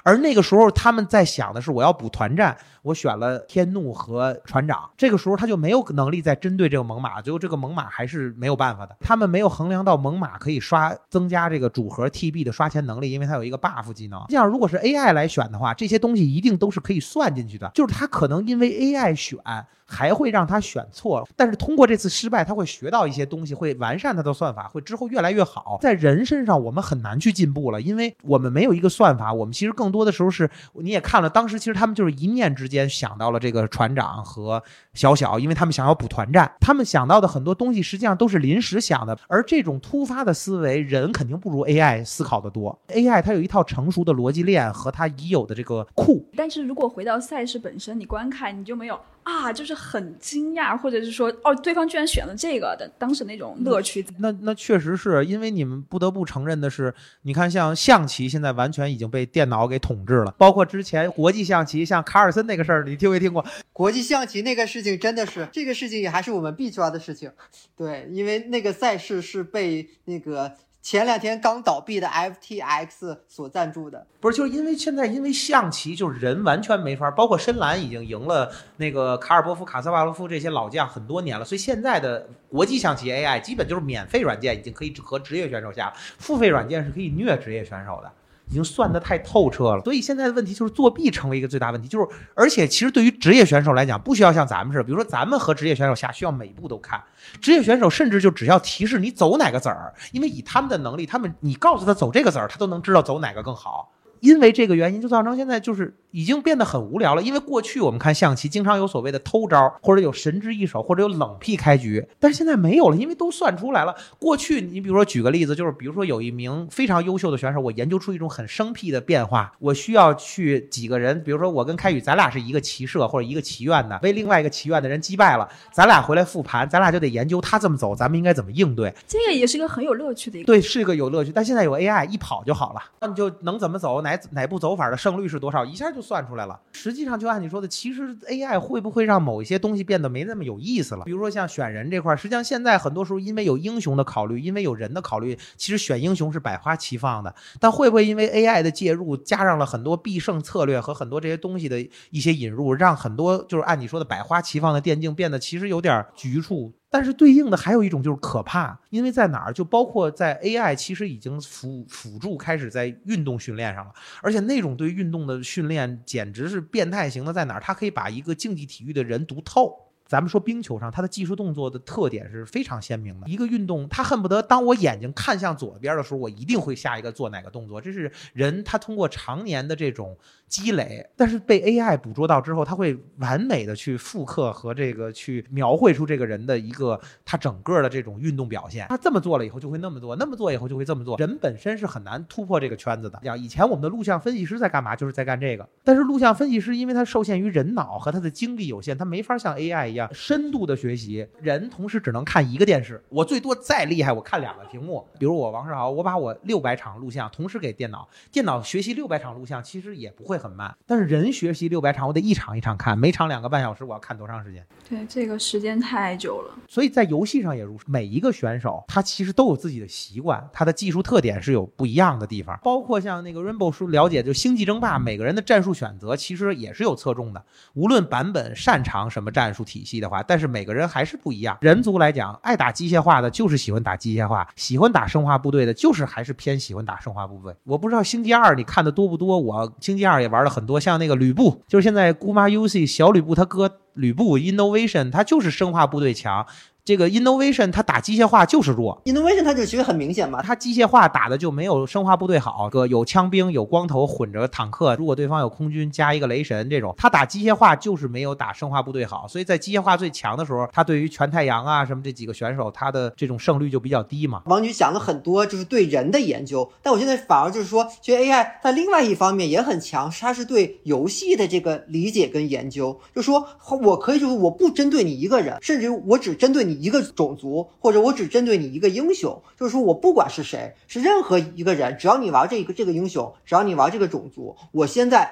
而那个时候，他们在想的是，我要补团战，我选了天怒和船长。这个时候，他就没有能力再针对这个猛犸，最后这个猛犸还是没有办法的。他们没有衡量到猛犸可以刷增加这个主核 TB 的刷钱能力，因为它有一个 buff 技能。这样，如果是 AI 来选的话，这些东西一定都是可以算进去的。就是他可能因为 AI 选。还会让他选错，但是通过这次失败，他会学到一些东西，会完善他的算法，会之后越来越好。在人身上，我们很难去进步了，因为我们没有一个算法。我们其实更多的时候是，你也看了，当时其实他们就是一念之间想到了这个船长和小小，因为他们想要补团战，他们想到的很多东西实际上都是临时想的。而这种突发的思维，人肯定不如 AI 思考的多。AI 它有一套成熟的逻辑链和它已有的这个库。但是如果回到赛事本身，你观看你就没有。啊，就是很惊讶，或者是说，哦，对方居然选了这个的，当时那种乐趣。那那确实是因为你们不得不承认的是，你看像象棋现在完全已经被电脑给统治了，包括之前国际象棋，像卡尔森那个事儿，你听没听过？国际象棋那个事情真的是，这个事情也还是我们必抓的事情。对，因为那个赛事是被那个。前两天刚倒闭的 FTX 所赞助的，不是，就是因为现在因为象棋就是人完全没法，包括深蓝已经赢了那个卡尔波夫、卡斯瓦罗夫这些老将很多年了，所以现在的国际象棋 AI 基本就是免费软件已经可以和职业选手下，付费软件是可以虐职业选手的。已经算得太透彻了，所以现在的问题就是作弊成为一个最大问题。就是，而且其实对于职业选手来讲，不需要像咱们似的，比如说咱们和职业选手下需要每步都看。职业选手甚至就只要提示你走哪个子儿，因为以他们的能力，他们你告诉他走这个子儿，他都能知道走哪个更好。因为这个原因，就造成现在就是已经变得很无聊了。因为过去我们看象棋，经常有所谓的偷招，或者有神之一手，或者有冷僻开局，但是现在没有了，因为都算出来了。过去你比如说举个例子，就是比如说有一名非常优秀的选手，我研究出一种很生僻的变化，我需要去几个人，比如说我跟开宇，咱俩是一个棋社或者一个棋院的，被另外一个棋院的人击败了，咱俩回来复盘，咱俩就得研究他这么走，咱们应该怎么应对。这个也是一个很有乐趣的一个，对，是一个有乐趣。但现在有 AI，一跑就好了，那你就能怎么走，哪哪哪步走法的胜率是多少，一下就算出来了。实际上就按你说的，其实 AI 会不会让某一些东西变得没那么有意思了？比如说像选人这块，实际上现在很多时候因为有英雄的考虑，因为有人的考虑，其实选英雄是百花齐放的。但会不会因为 AI 的介入，加上了很多必胜策略和很多这些东西的一些引入，让很多就是按你说的百花齐放的电竞变得其实有点局促？但是对应的还有一种就是可怕，因为在哪儿就包括在 AI 其实已经辅辅助开始在运动训练上了，而且那种对运动的训练简直是变态型的，在哪儿？它可以把一个竞技体育的人读透。咱们说冰球上，它的技术动作的特点是非常鲜明的。一个运动，它恨不得当我眼睛看向左边的时候，我一定会下一个做哪个动作。这是人他通过常年的这种积累，但是被 AI 捕捉到之后，他会完美的去复刻和这个去描绘出这个人的一个他整个的这种运动表现。他这么做了以后就会那么做，那么做以后就会这么做。人本身是很难突破这个圈子的。像以前我们的录像分析师在干嘛？就是在干这个。但是录像分析师因为他受限于人脑和他的精力有限，他没法像 AI 一样深度的学习。人同时只能看一个电视，我最多再厉害，我看两个屏幕。比如我王世豪，我把我六百场录像同时给电脑，电脑学习六百场录像其实也不会很慢。但是人学习六百场，我得一场一场看，每场两个半小时，我要看多长时间？对，这个时间太久了。所以在游戏上也如每一个选手，他其实都有自己的习惯，他的技术特点是有不一样的地方。包括像那个 Rainbow 叔了解，就星际争霸，每个人的战术选择其实也是有侧重的。无论版本擅长什么战术体系的话，但是每个人还是不一样。人族来讲，爱打机械化的就是喜欢打机械化，喜欢打生化部队的就是还是偏喜欢打生化部队。我不知道星际二你看的多不多，我星际二也玩了很多，像那个吕布，就是现在姑妈 UC 小吕布他哥吕布 Innovation，他就是生化部队强。这个 innovation 它打机械化就是弱，innovation 它就其实很明显嘛，它机械化打的就没有生化部队好，个有枪兵有光头混着坦克，如果对方有空军加一个雷神这种，它打机械化就是没有打生化部队好，所以在机械化最强的时候，它对于全太阳啊什么这几个选手，它的这种胜率就比较低嘛。王局讲了很多就是对人的研究，但我现在反而就是说，其实 AI 在另外一方面也很强，它是对游戏的这个理解跟研究，就说我可以就是我不针对你一个人，甚至我只针对你。一个种族，或者我只针对你一个英雄，就是说我不管是谁，是任何一个人，只要你玩这个这个英雄，只要你玩这个种族，我现在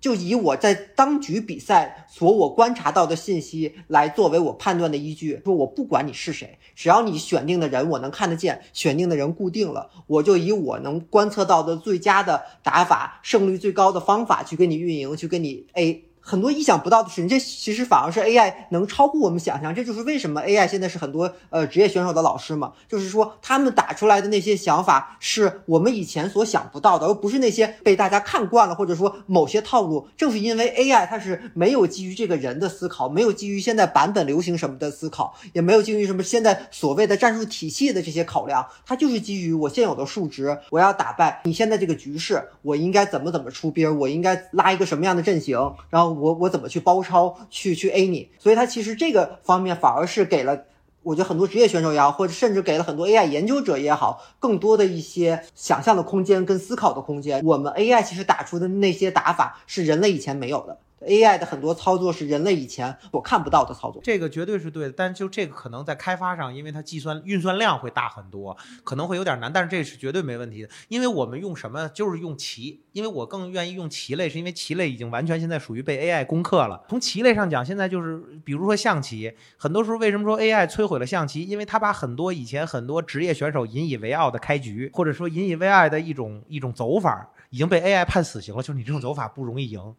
就以我在当局比赛所我观察到的信息来作为我判断的依据。说我不管你是谁，只要你选定的人我能看得见，选定的人固定了，我就以我能观测到的最佳的打法、胜率最高的方法去跟你运营，去跟你 A。很多意想不到的事情，这其实反而是 AI 能超乎我们想象。这就是为什么 AI 现在是很多呃职业选手的老师嘛，就是说他们打出来的那些想法是我们以前所想不到的，而不是那些被大家看惯了，或者说某些套路。正是因为 AI 它是没有基于这个人的思考，没有基于现在版本流行什么的思考，也没有基于什么现在所谓的战术体系的这些考量，它就是基于我现有的数值，我要打败你现在这个局势，我应该怎么怎么出兵，我应该拉一个什么样的阵型，然后。我我怎么去包抄去去 A 你？所以它其实这个方面反而是给了我觉得很多职业选手也好，或者甚至给了很多 AI 研究者也好，更多的一些想象的空间跟思考的空间。我们 AI 其实打出的那些打法是人类以前没有的。AI 的很多操作是人类以前所看不到的操作，这个绝对是对的。但就这个可能在开发上，因为它计算运算量会大很多，可能会有点难。但是这是绝对没问题的，因为我们用什么就是用棋，因为我更愿意用棋类，是因为棋类已经完全现在属于被 AI 攻克了。从棋类上讲，现在就是比如说象棋，很多时候为什么说 AI 摧毁了象棋？因为它把很多以前很多职业选手引以为傲的开局，或者说引以为傲的一种一种走法，已经被 AI 判死刑了。就是你这种走法不容易赢。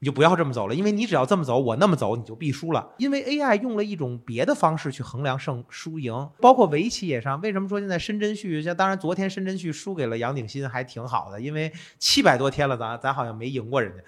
你就不要这么走了，因为你只要这么走，我那么走，你就必输了。因为 AI 用了一种别的方式去衡量胜输赢，包括围棋也上。为什么说现在申真旭？像当然昨天申真旭输给了杨鼎新，还挺好的，因为七百多天了，咱咱好像没赢过人家。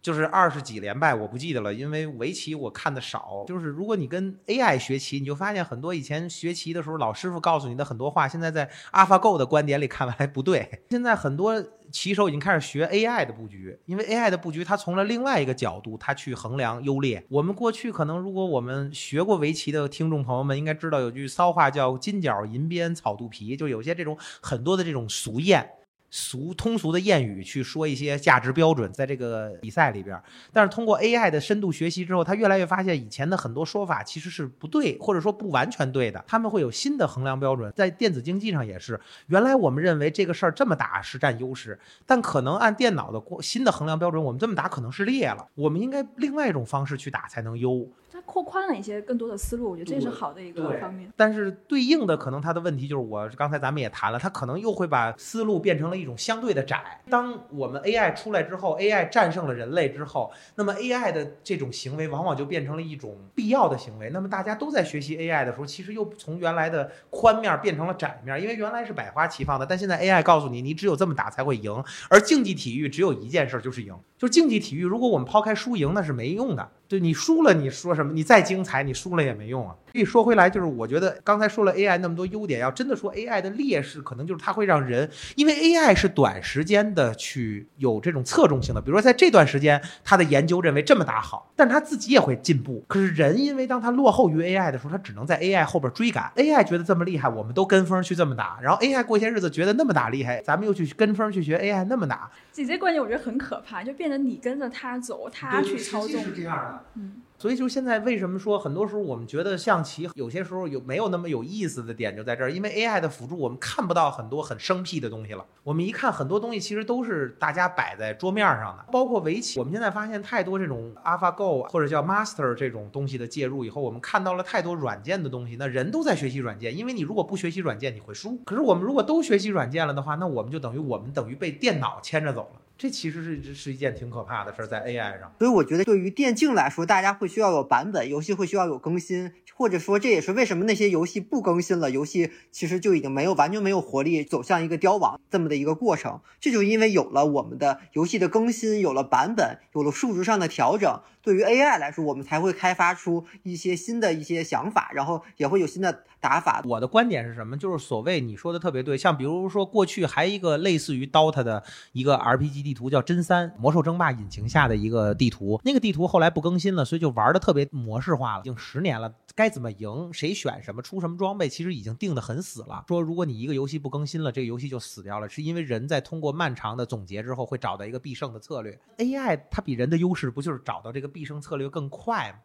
就是二十几连败，我不记得了，因为围棋我看的少。就是如果你跟 AI 学棋，你就发现很多以前学棋的时候老师傅告诉你的很多话，现在在 AlphaGo 的观点里看来不对。现在很多棋手已经开始学 AI 的布局，因为 AI 的布局它从了另外一个角度，它去衡量优劣。我们过去可能如果我们学过围棋的听众朋友们应该知道有句骚话叫“金角银边草肚皮”，就有些这种很多的这种俗谚。俗通俗的谚语去说一些价值标准，在这个比赛里边，但是通过 AI 的深度学习之后，他越来越发现以前的很多说法其实是不对，或者说不完全对的。他们会有新的衡量标准，在电子竞技上也是。原来我们认为这个事儿这么打是占优势，但可能按电脑的新的衡量标准，我们这么打可能是劣了。我们应该另外一种方式去打才能优。它扩宽了一些更多的思路，我觉得这是好的一个方面。但是对应的可能它的问题就是，我刚才咱们也谈了，它可能又会把思路变成了一种相对的窄。当我们 AI 出来之后，AI 战胜了人类之后，那么 AI 的这种行为往往就变成了一种必要的行为。那么大家都在学习 AI 的时候，其实又从原来的宽面变成了窄面，因为原来是百花齐放的，但现在 AI 告诉你，你只有这么打才会赢。而竞技体育只有一件事就是赢，就是竞技体育，如果我们抛开输赢，那是没用的。对你输了，你说什么？你再精彩，你输了也没用啊。所以说回来，就是我觉得刚才说了 AI 那么多优点，要真的说 AI 的劣势，可能就是它会让人，因为 AI 是短时间的去有这种侧重性的，比如说在这段时间，他的研究认为这么打好，但他自己也会进步。可是人因为当他落后于 AI 的时候，他只能在 AI 后边追赶。AI 觉得这么厉害，我们都跟风去这么打，然后 AI 过些日子觉得那么打厉害，咱们又去跟风去学 AI 那么打。姐姐关键我觉得很可怕，就变得你跟着他走，他去操纵。是这样的。嗯。所以，就现在为什么说很多时候我们觉得象棋有些时候有没有那么有意思的点就在这儿？因为 AI 的辅助，我们看不到很多很生僻的东西了。我们一看很多东西，其实都是大家摆在桌面上的，包括围棋。我们现在发现太多这种 AlphaGo 或者叫 Master 这种东西的介入以后，我们看到了太多软件的东西。那人都在学习软件，因为你如果不学习软件，你会输。可是我们如果都学习软件了的话，那我们就等于我们等于被电脑牵着走了。这其实是是一件挺可怕的事儿，在 AI 上。所以我觉得，对于电竞来说，大家会需要有版本，游戏会需要有更新，或者说这也是为什么那些游戏不更新了，游戏其实就已经没有完全没有活力，走向一个凋亡这么的一个过程。这就因为有了我们的游戏的更新，有了版本，有了数值上的调整。对于 AI 来说，我们才会开发出一些新的一些想法，然后也会有新的打法。我的观点是什么？就是所谓你说的特别对，像比如说过去还一个类似于 DOTA 的一个 RPG 地图叫真三，魔兽争霸引擎下的一个地图，那个地图后来不更新了，所以就玩的特别模式化了，已经十年了。该怎么赢，谁选什么，出什么装备，其实已经定的很死了。说如果你一个游戏不更新了，这个游戏就死掉了，是因为人在通过漫长的总结之后会找到一个必胜的策略。AI 它比人的优势不就是找到这个必胜策略更快吗？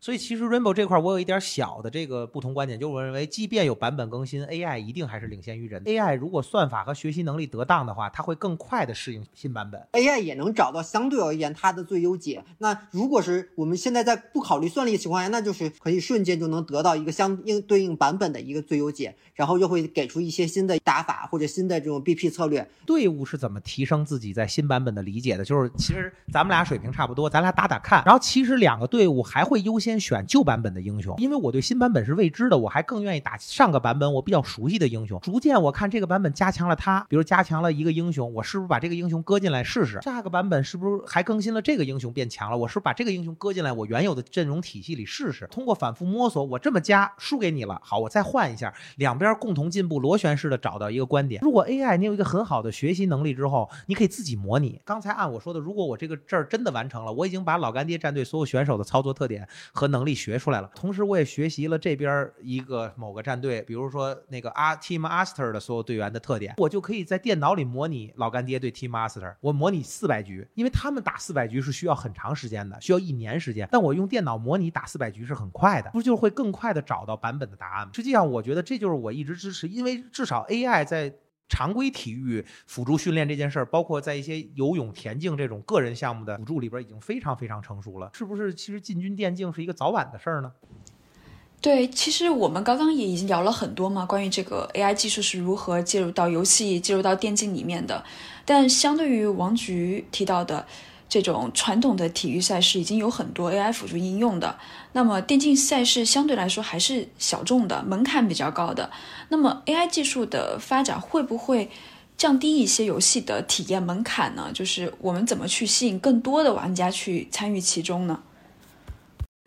所以其实 Rainbow 这块我有一点小的这个不同观点，就是我认为，即便有版本更新，AI 一定还是领先于人。AI 如果算法和学习能力得当的话，它会更快的适应新版本。AI 也能找到相对而言它的最优解。那如果是我们现在在不考虑算力的情况下，那就是可以瞬间就能得到一个相应对应版本的一个最优解，然后又会给出一些新的打法或者新的这种 BP 策略。队伍是怎么提升自己在新版本的理解的？就是其实咱们俩水平差不多，咱俩打打看。然后其实两个队伍还会优先。先选旧版本的英雄，因为我对新版本是未知的，我还更愿意打上个版本我比较熟悉的英雄。逐渐我看这个版本加强了它，比如加强了一个英雄，我是不是把这个英雄搁进来试试？下个版本是不是还更新了这个英雄变强了？我是不是把这个英雄搁进来我原有的阵容体系里试试？通过反复摸索，我这么加输给你了，好，我再换一下，两边共同进步，螺旋式的找到一个观点。如果 AI 你有一个很好的学习能力之后，你可以自己模拟。刚才按我说的，如果我这个这儿真的完成了，我已经把老干爹战队所有选手的操作特点和能力学出来了。同时，我也学习了这边一个某个战队，比如说那个阿 Team Master 的所有队员的特点，我就可以在电脑里模拟老干爹对 Team Master。我模拟四百局，因为他们打四百局是需要很长时间的，需要一年时间。但我用电脑模拟打四百局是很快的，不就是会更快的找到版本的答案吗？实际上，我觉得这就是我一直支持，因为至少 AI 在。常规体育辅助训练这件事儿，包括在一些游泳、田径这种个人项目的辅助里边，已经非常非常成熟了。是不是？其实进军电竞是一个早晚的事儿呢？对，其实我们刚刚也已经聊了很多嘛，关于这个 AI 技术是如何介入到游戏、介入到电竞里面的。但相对于王菊提到的。这种传统的体育赛事已经有很多 AI 辅助应用的，那么电竞赛事相对来说还是小众的，门槛比较高的。那么 AI 技术的发展会不会降低一些游戏的体验门槛呢？就是我们怎么去吸引更多的玩家去参与其中呢？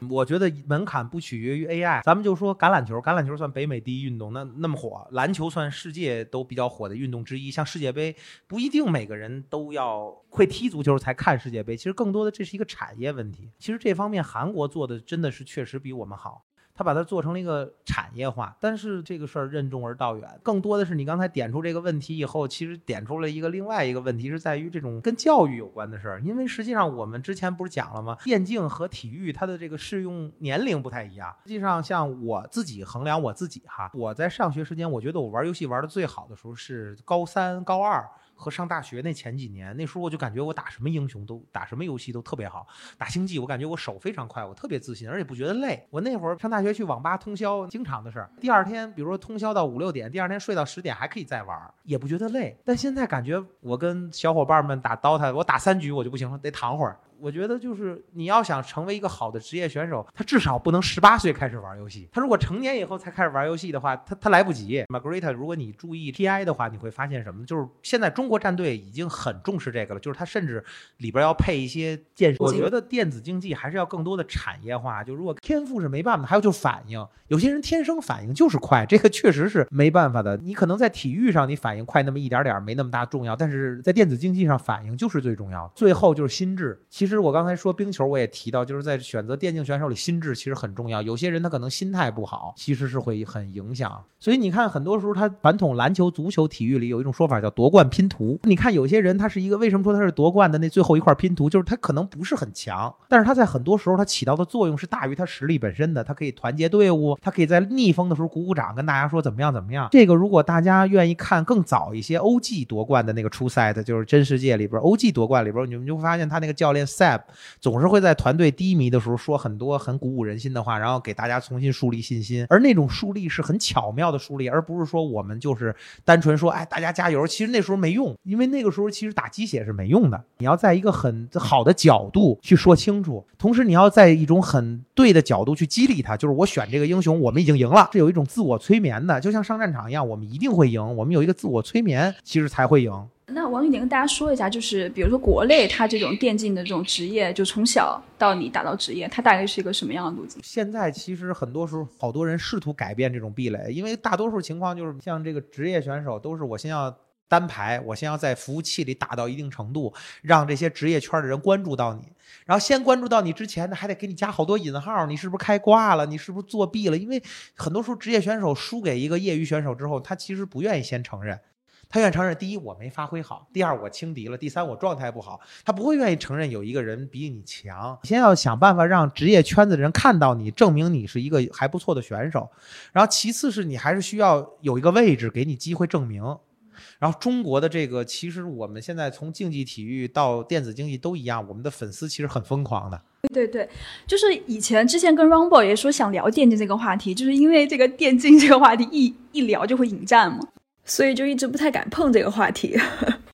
我觉得门槛不取决于 AI，咱们就说橄榄球，橄榄球算北美第一运动，那那么火，篮球算世界都比较火的运动之一。像世界杯，不一定每个人都要会踢足球才看世界杯，其实更多的这是一个产业问题。其实这方面韩国做的真的是确实比我们好。他把它做成了一个产业化，但是这个事儿任重而道远，更多的是你刚才点出这个问题以后，其实点出了一个另外一个问题，是在于这种跟教育有关的事儿。因为实际上我们之前不是讲了吗？电竞和体育它的这个适用年龄不太一样。实际上，像我自己衡量我自己哈，我在上学时间，我觉得我玩游戏玩的最好的时候是高三、高二。和上大学那前几年，那时候我就感觉我打什么英雄都打什么游戏都特别好。打星际，我感觉我手非常快，我特别自信，而且不觉得累。我那会儿上大学去网吧通宵，经常的事儿。第二天，比如说通宵到五六点，第二天睡到十点还可以再玩，也不觉得累。但现在感觉我跟小伙伴们打 DOTA，我打三局我就不行了，得躺会儿。我觉得就是你要想成为一个好的职业选手，他至少不能十八岁开始玩游戏。他如果成年以后才开始玩游戏的话，他他来不及。Margarita，如果你注意 TI 的话，你会发现什么？就是现在中国战队已经很重视这个了，就是他甚至里边要配一些健。我觉得电子竞技还是要更多的产业化。就如果天赋是没办法，还有就是反应，有些人天生反应就是快，这个确实是没办法的。你可能在体育上你反应快那么一点点，没那么大重要，但是在电子竞技上反应就是最重要的。最后就是心智。其实其实我刚才说冰球，我也提到，就是在选择电竞选手里，心智其实很重要。有些人他可能心态不好，其实是会很影响。所以你看，很多时候他传统篮球、足球、体育里有一种说法叫夺冠拼图。你看有些人他是一个，为什么说他是夺冠的那最后一块拼图？就是他可能不是很强，但是他在很多时候他起到的作用是大于他实力本身的。他可以团结队伍，他可以在逆风的时候鼓鼓掌，跟大家说怎么样怎么样。这个如果大家愿意看更早一些 OG 夺冠的那个初赛的，就是真世界里边 OG 夺冠里边，你们就会发现他那个教练 Sap 总是会在团队低迷的时候说很多很鼓舞人心的话，然后给大家重新树立信心。而那种树立是很巧妙的树立，而不是说我们就是单纯说哎大家加油。其实那时候没用，因为那个时候其实打鸡血是没用的。你要在一个很好的角度去说清楚，同时你要在一种很对的角度去激励他。就是我选这个英雄，我们已经赢了，是有一种自我催眠的，就像上战场一样，我们一定会赢。我们有一个自我催眠，其实才会赢。那王宇，你跟大家说一下，就是比如说国内它这种电竞的这种职业，就从小到你打到职业，它大概是一个什么样的路径？现在其实很多时候，好多人试图改变这种壁垒，因为大多数情况就是像这个职业选手，都是我先要单排，我先要在服务器里打到一定程度，让这些职业圈的人关注到你，然后先关注到你之前呢，还得给你加好多引号，你是不是开挂了？你是不是作弊了？因为很多时候职业选手输给一个业余选手之后，他其实不愿意先承认。他愿意承认，第一我没发挥好，第二我轻敌了，第三我状态不好。他不会愿意承认有一个人比你强。先要想办法让职业圈子的人看到你，证明你是一个还不错的选手。然后其次是你还是需要有一个位置给你机会证明。然后中国的这个，其实我们现在从竞技体育到电子竞技都一样，我们的粉丝其实很疯狂的。对对，就是以前之前跟 Rumble 也说想聊电竞这个话题，就是因为这个电竞这个话题一一聊就会引战嘛。所以就一直不太敢碰这个话题。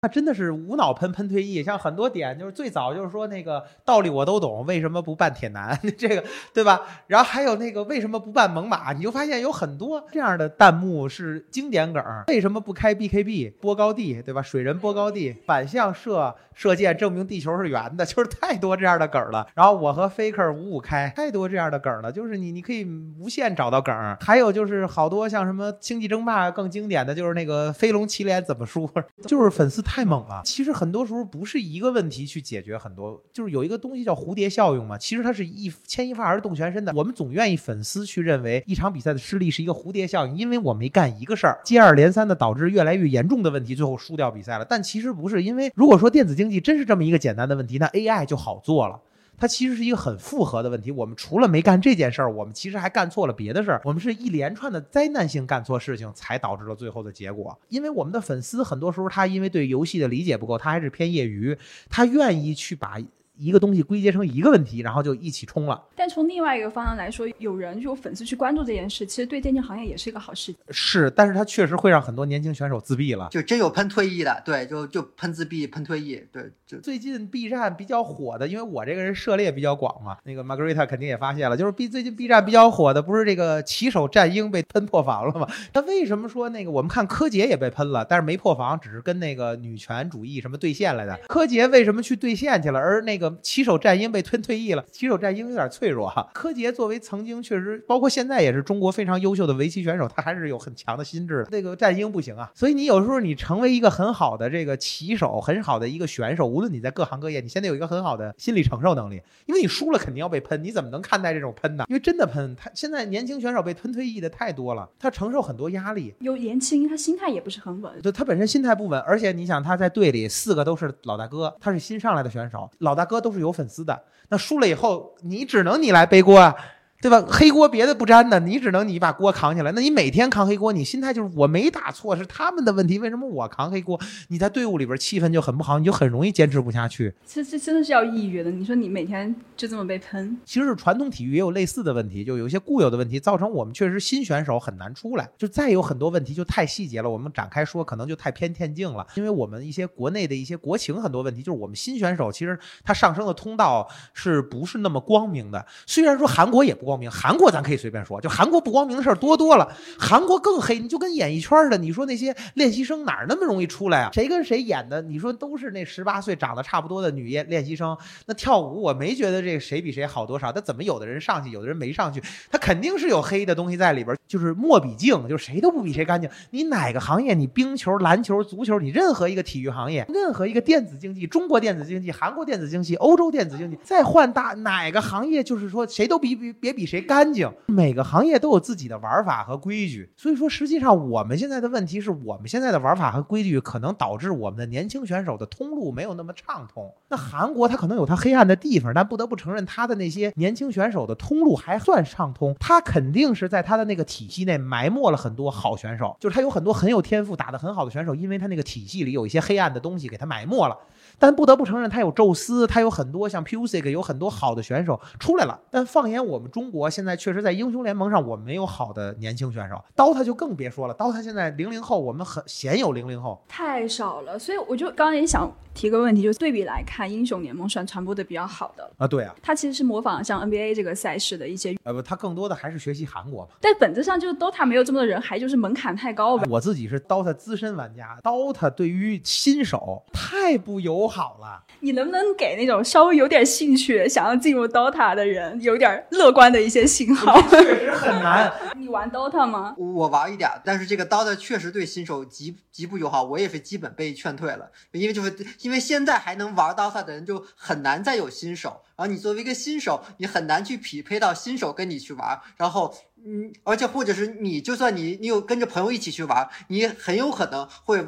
那真的是无脑喷喷退役，像很多点就是最早就是说那个道理我都懂，为什么不办铁男？<laughs> 这个对吧？然后还有那个为什么不办猛犸？你就发现有很多这样的弹幕是经典梗。为什么不开 BKB 波高地？对吧？水人波高地反向射射箭，证明地球是圆的，<laughs> 就是太多这样的梗了。然后我和 Faker 五五开，太多这样的梗了。就是你你可以无限找到梗。还有就是好多像什么星际争霸更经典的就是那个飞龙骑脸怎么输？<laughs> 就是粉丝太。太猛了！其实很多时候不是一个问题去解决很多，就是有一个东西叫蝴蝶效应嘛。其实它是一牵一发而动全身的。我们总愿意粉丝去认为一场比赛的失利是一个蝴蝶效应，因为我没干一个事儿，接二连三的导致越来越严重的问题，最后输掉比赛了。但其实不是，因为如果说电子竞技真是这么一个简单的问题，那 AI 就好做了。它其实是一个很复合的问题。我们除了没干这件事儿，我们其实还干错了别的事儿。我们是一连串的灾难性干错事情，才导致了最后的结果。因为我们的粉丝很多时候他因为对游戏的理解不够，他还是偏业余，他愿意去把。一个东西归结成一个问题，然后就一起冲了。但从另外一个方向来说，有人有粉丝去关注这件事，其实对电竞行业也是一个好事。是，但是它确实会让很多年轻选手自闭了。就真有喷退役的，对，就就喷自闭、喷退役，对。就最近 B 站比较火的，因为我这个人涉猎比较广嘛，那个 Margarita 肯定也发现了，就是 B 最近 B 站比较火的，不是这个骑手战鹰被喷破防了吗？他为什么说那个我们看柯洁也被喷了，但是没破防，只是跟那个女权主义什么兑现来的？柯洁为什么去兑现去了？而那个骑手战鹰。被吞退役了，骑手战鹰有点脆弱哈。柯洁作为曾经确实，包括现在也是中国非常优秀的围棋选手，他还是有很强的心智。那个战鹰不行啊，所以你有时候你成为一个很好的这个棋手，很好的一个选手，无论你在各行各业，你现在有一个很好的心理承受能力，因为你输了肯定要被喷，你怎么能看待这种喷呢？因为真的喷，他现在年轻选手被吞退役的太多了，他承受很多压力。有年轻，他心态也不是很稳。对他本身心态不稳，而且你想他在队里四个都是老大哥，他是新上来的选手，老大哥都是有粉丝的。那输了以后，你只能你来背锅啊！对吧？黑锅别的不沾的，你只能你把锅扛起来。那你每天扛黑锅，你心态就是我没打错，是他们的问题，为什么我扛黑锅？你在队伍里边气氛就很不好，你就很容易坚持不下去。这这真的是要抑郁的。你说你每天就这么被喷，其实是传统体育也有类似的问题，就有一些固有的问题，造成我们确实新选手很难出来。就再有很多问题就太细节了，我们展开说可能就太偏田径了。因为我们一些国内的一些国情很多问题，就是我们新选手其实他上升的通道是不是那么光明的？虽然说韩国也不光明，韩国咱可以随便说，就韩国不光明的事儿多多了，韩国更黑，你就跟演艺圈似的，你说那些练习生哪儿那么容易出来啊？谁跟谁演的？你说都是那十八岁长得差不多的女练练习生，那跳舞我没觉得这个谁比谁好多少，但怎么有的人上去，有的人没上去？他肯定是有黑的东西在里边，就是墨比净，就是谁都不比谁干净。你哪个行业，你冰球、篮球、足球，你任何一个体育行业，任何一个电子竞技，中国电子竞技、韩国电子竞技、欧洲电子竞技，再换大哪个行业，就是说谁都比比别比谁干净。每个行业都有自己的玩法和规矩，所以说实际上我们现在的问题是我们现在的玩法和规矩可能导致我们的年轻选手的通路没有那么畅通。那韩国它可能有它黑暗的地方，但不得不承认它的那些年轻选手的通路还算畅通。它肯定是在它的那个体系内埋没了很多好选手，就是他有很多很有天赋、打得很好的选手，因为他那个体系里有一些黑暗的东西给他埋没了。但不得不承认，他有宙斯，他有很多像 Pusic 有很多好的选手出来了。但放眼我们中国，现在确实在英雄联盟上，我们没有好的年轻选手。DOTA 就更别说了，DOTA 现在零零后，我们很鲜有零零后。太少了。所以我就刚刚也想提个问题，就是对比来看，英雄联盟算传播的比较好的。啊，对啊，它其实是模仿像 NBA 这个赛事的一些，呃不，他更多的还是学习韩国嘛。但本质上就是 DOTA 没有这么多人，还就是门槛太高吧。我自己是 DOTA 资深玩家，DOTA 对于新手太不友好了。你能不能给那种稍微有点兴趣、想要进入 DOTA 的人有点乐观的一些信号？确实很难。<laughs> 你玩 DOTA 吗？我玩一点，但是这个 DOTA 确实对新手极极不友好，我也是基本被劝退了，因为就是因为现在还能玩 DOTA 的人就很难再有新手，然后你作为一个新手，你很难去匹配到新手跟你去玩，然后嗯，而且或者是你就算你你有跟着朋友一起去玩，你很有可能会。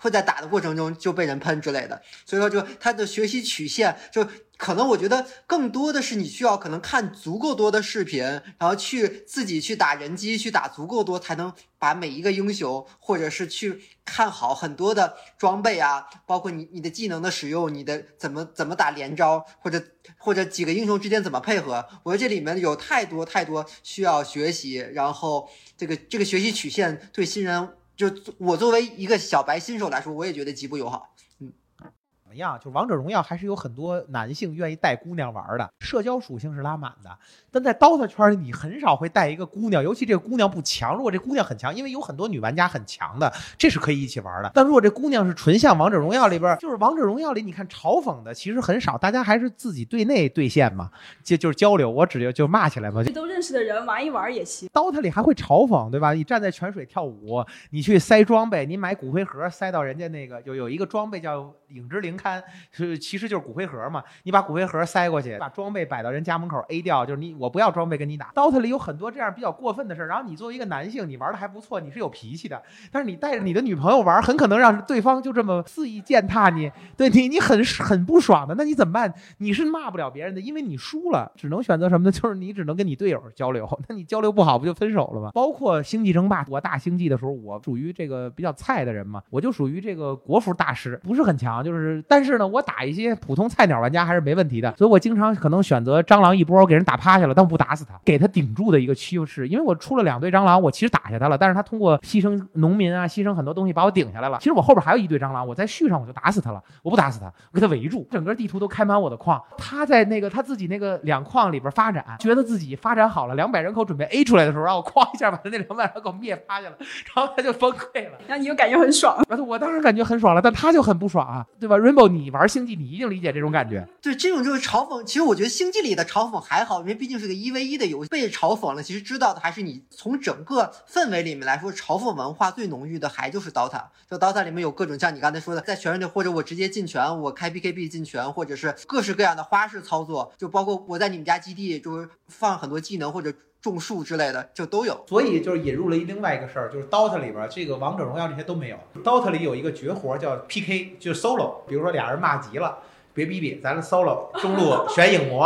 会在打的过程中就被人喷之类的，所以说就他的学习曲线就可能我觉得更多的是你需要可能看足够多的视频，然后去自己去打人机，去打足够多才能把每一个英雄，或者是去看好很多的装备啊，包括你你的技能的使用，你的怎么怎么打连招，或者或者几个英雄之间怎么配合，我觉得这里面有太多太多需要学习，然后这个这个学习曲线对新人。就我作为一个小白新手来说，我也觉得极不友好。怎么样？就王者荣耀还是有很多男性愿意带姑娘玩的，社交属性是拉满的。但在 DOTA 圈里，你很少会带一个姑娘，尤其这个姑娘不强。如果这姑娘很强，因为有很多女玩家很强的，这是可以一起玩的。但如果这姑娘是纯像王者荣耀里边，就是王者荣耀里，你看嘲讽的其实很少，大家还是自己对内对线嘛，就就是交流，我只就骂起来嘛。都认识的人玩一玩也行。DOTA 里还会嘲讽，对吧？你站在泉水跳舞，你去塞装备，你买骨灰盒塞到人家那个有有一个装备叫影之灵龛，是其实就是骨灰盒嘛。你把骨灰盒塞过去，把装备摆到人家门口 A 掉，就是你我不要装备跟你打。DOTA 里有很多这样比较过分的事儿，然后你作为一个男性，你玩的还不错，你是有脾气的，但是你带着你的女朋友玩，很可能让对方就这么肆意践踏你，对你你很很不爽的，那你怎么办？你是骂不了别人的，因为你输了，只能选择什么呢？<laughs> 就是你只能跟你队友交流，那你交流不好不就分手了吗？包括星际争霸，我打星际的时候，我属于这个比较菜的人嘛，我就属于这个国服大师，不是很强，就是但是呢，我打一些普通菜鸟玩家还是没问题的，所以我经常可能选择蟑螂一波给人打趴下了，但我不打死他，给他顶住的一个趋势，因为我出了两队蟑螂，我其实打下他了，但是他通过牺牲农民啊，牺牲很多东西把我顶下来了。其实我后边还有一队蟑螂，我再续上我就打死他了，我不打死他，我给他围住，整个地图都开满我的矿，他在那个他自己那个两矿里边发展，觉得自己发展好了，两百人口准备 A 出来的时候，让我哐一下把他那两百人口灭趴下了，然后他就崩溃了。然后你就感觉很爽，我当时感觉很爽了，但他就很不爽啊，对吧？Rainbow，你玩星际，你一定理解这种感觉。对，这种就是嘲讽。其实我觉得星际里的嘲讽还好，因为毕竟是个一 v 一的游戏，被嘲讽了。其实知道的还是你从整个氛围里面来说，嘲讽文化最浓郁的还就是 DOTA。就 DOTA 里面有各种像你刚才说的，在全队或者我直接进拳，我开 BKB 进拳，或者是各式各样的花式操作，就包括我在你们家基地就是放很多技能或者种树之类的，就都有。所以就是引入了另外一个事儿，就是 DOTA 里边这个王者荣耀这些都没有。DOTA 里有一个绝活叫 PK，就是 solo，比如说俩人骂急了。别逼逼，咱 solo 中路 <laughs> 选影魔，